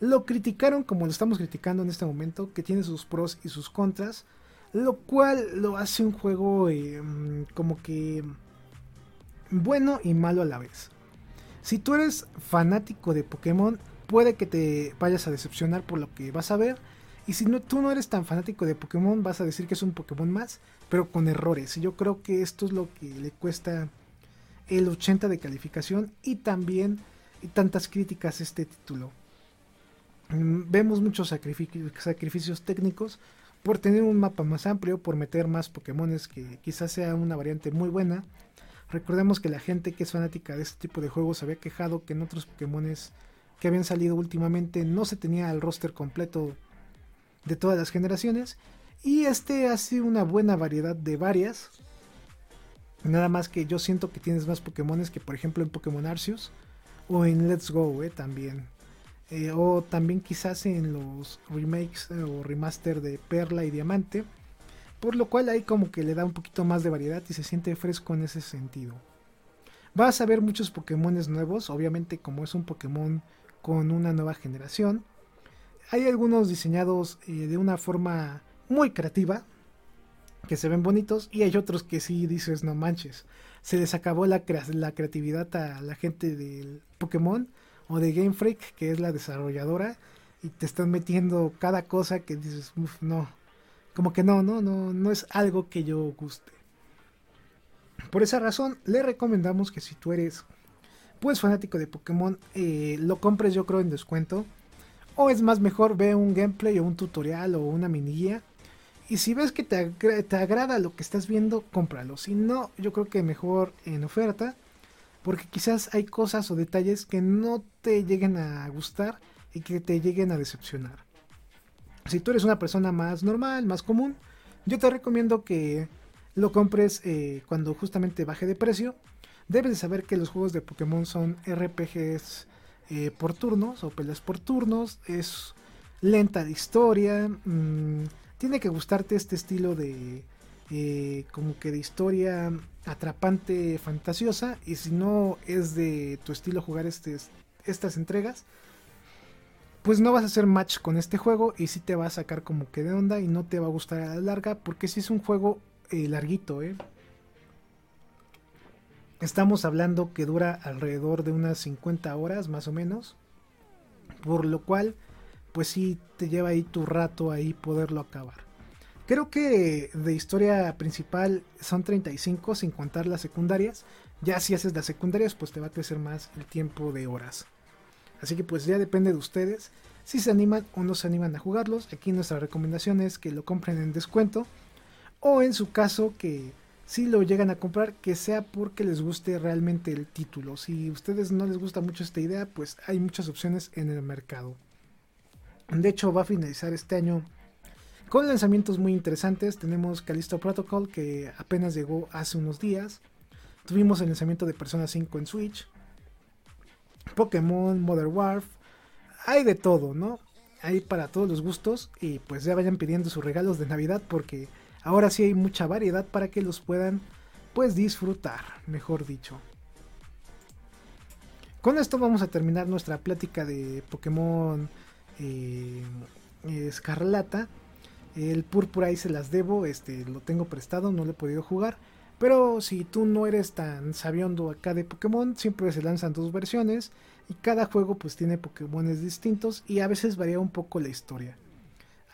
lo criticaron como lo estamos criticando en este momento, que tiene sus pros y sus contras, lo cual lo hace un juego eh, como que bueno y malo a la vez. Si tú eres fanático de Pokémon, puede que te vayas a decepcionar por lo que vas a ver, y si no, tú no eres tan fanático de Pokémon, vas a decir que es un Pokémon más, pero con errores. Y yo creo que esto es lo que le cuesta el 80 de calificación y también tantas críticas a este título. Mm, vemos muchos sacrificios, técnicos por tener un mapa más amplio, por meter más Pokémones que quizás sea una variante muy buena. Recordemos que la gente que es fanática de este tipo de juegos había quejado que en otros Pokémones que habían salido últimamente no se tenía el roster completo de todas las generaciones. Y este hace una buena variedad de varias. Nada más que yo siento que tienes más Pokémones que por ejemplo en Pokémon Arceus o en Let's Go eh, también. Eh, o también quizás en los remakes eh, o remaster de Perla y Diamante. Por lo cual ahí como que le da un poquito más de variedad y se siente fresco en ese sentido. Vas a ver muchos Pokémones nuevos, obviamente como es un Pokémon con una nueva generación. Hay algunos diseñados eh, de una forma muy creativa. que se ven bonitos y hay otros que sí dices, no manches, se les acabó la, la creatividad a la gente del Pokémon o de Game Freak, que es la desarrolladora, y te están metiendo cada cosa que dices, no, como que no, no, no, no es algo que yo guste. Por esa razón, le recomendamos que si tú eres pues fanático de Pokémon, eh, lo compres yo creo en descuento. O es más mejor ve un gameplay o un tutorial o una mini guía. Y si ves que te, te agrada lo que estás viendo, cómpralo. Si no, yo creo que mejor en oferta. Porque quizás hay cosas o detalles que no te lleguen a gustar y que te lleguen a decepcionar. Si tú eres una persona más normal, más común, yo te recomiendo que lo compres eh, cuando justamente baje de precio. Debes de saber que los juegos de Pokémon son RPGs eh, por turnos o peleas por turnos. Es lenta de historia. Mm, tiene que gustarte este estilo de eh, como que de historia atrapante, fantasiosa. Y si no es de tu estilo jugar este, estas entregas, pues no vas a hacer match con este juego y si te va a sacar como que de onda y no te va a gustar a la larga porque si es un juego eh, larguito, ¿eh? Estamos hablando que dura alrededor de unas 50 horas más o menos. Por lo cual, pues sí te lleva ahí tu rato ahí poderlo acabar. Creo que de historia principal son 35 sin contar las secundarias. Ya si haces las secundarias, pues te va a crecer más el tiempo de horas. Así que pues ya depende de ustedes si se animan o no se animan a jugarlos. Aquí nuestra recomendación es que lo compren en descuento. O en su caso que si lo llegan a comprar, que sea porque les guste realmente el título. Si a ustedes no les gusta mucho esta idea, pues hay muchas opciones en el mercado. De hecho, va a finalizar este año con lanzamientos muy interesantes. Tenemos Callisto Protocol, que apenas llegó hace unos días. Tuvimos el lanzamiento de Persona 5 en Switch. Pokémon, Modern Warfare. Hay de todo, ¿no? Hay para todos los gustos. Y pues ya vayan pidiendo sus regalos de Navidad porque Ahora sí hay mucha variedad para que los puedan pues disfrutar, mejor dicho. Con esto vamos a terminar nuestra plática de Pokémon eh, Escarlata. El Púrpura ahí se las debo, este lo tengo prestado, no lo he podido jugar. Pero si tú no eres tan sabiondo acá de Pokémon, siempre se lanzan dos versiones y cada juego pues tiene Pokémones distintos y a veces varía un poco la historia.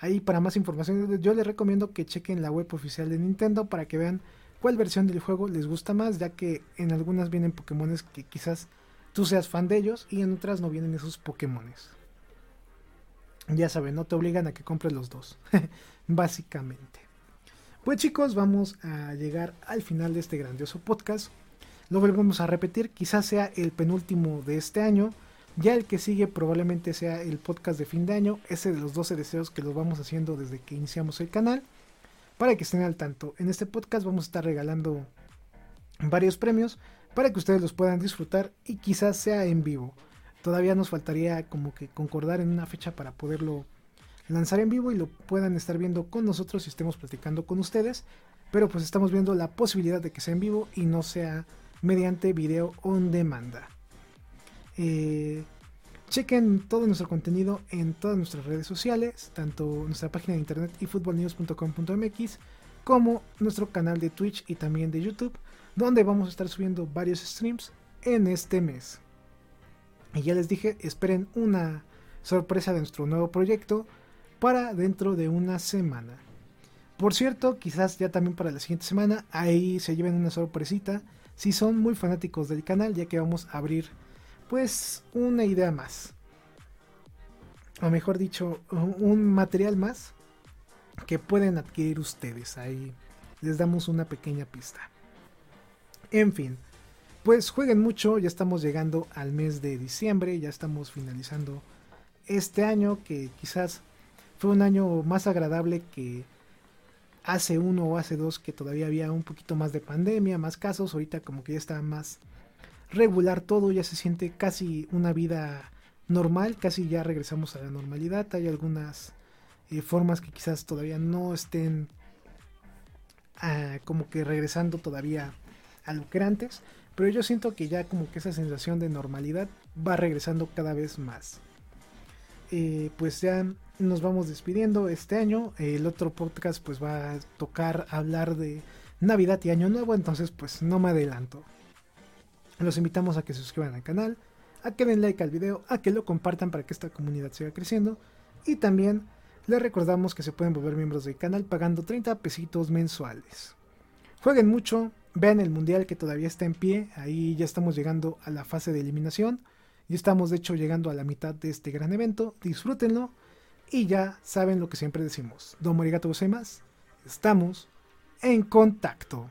Ahí para más información yo les recomiendo que chequen la web oficial de Nintendo para que vean cuál versión del juego les gusta más, ya que en algunas vienen Pokémones que quizás tú seas fan de ellos y en otras no vienen esos Pokémones. Ya saben, no te obligan a que compres los dos, básicamente. Pues chicos, vamos a llegar al final de este grandioso podcast. Lo volvemos a repetir, quizás sea el penúltimo de este año. Ya el que sigue probablemente sea el podcast de fin de año, ese de los 12 deseos que los vamos haciendo desde que iniciamos el canal. Para que estén al tanto, en este podcast vamos a estar regalando varios premios para que ustedes los puedan disfrutar y quizás sea en vivo. Todavía nos faltaría como que concordar en una fecha para poderlo lanzar en vivo y lo puedan estar viendo con nosotros y estemos platicando con ustedes. Pero pues estamos viendo la posibilidad de que sea en vivo y no sea mediante video on demanda. Eh, chequen todo nuestro contenido en todas nuestras redes sociales, tanto nuestra página de internet y footballnews.com.mx como nuestro canal de Twitch y también de YouTube, donde vamos a estar subiendo varios streams en este mes. Y ya les dije, esperen una sorpresa de nuestro nuevo proyecto para dentro de una semana. Por cierto, quizás ya también para la siguiente semana, ahí se lleven una sorpresita si son muy fanáticos del canal, ya que vamos a abrir pues una idea más. O mejor dicho, un material más que pueden adquirir ustedes. Ahí les damos una pequeña pista. En fin, pues jueguen mucho, ya estamos llegando al mes de diciembre, ya estamos finalizando este año que quizás fue un año más agradable que hace uno o hace dos que todavía había un poquito más de pandemia, más casos, ahorita como que ya está más regular todo, ya se siente casi una vida normal, casi ya regresamos a la normalidad. Hay algunas eh, formas que quizás todavía no estén ah, como que regresando todavía a lo que antes, pero yo siento que ya como que esa sensación de normalidad va regresando cada vez más. eh, pues ya nos vamos despidiendo este año. El otro podcast pues va a tocar hablar de Navidad y Año Nuevo, entonces pues no me adelanto. Los invitamos a que se suscriban al canal, a que den like al video, a que lo compartan para que esta comunidad siga creciendo y también les recordamos que se pueden volver miembros del canal pagando 30 pesitos mensuales. Jueguen mucho, vean el mundial que todavía está en pie, ahí ya estamos llegando a la fase de eliminación y estamos de hecho llegando a la mitad de este gran evento, disfrútenlo y ya saben lo que siempre decimos. Don Morigato más estamos en contacto.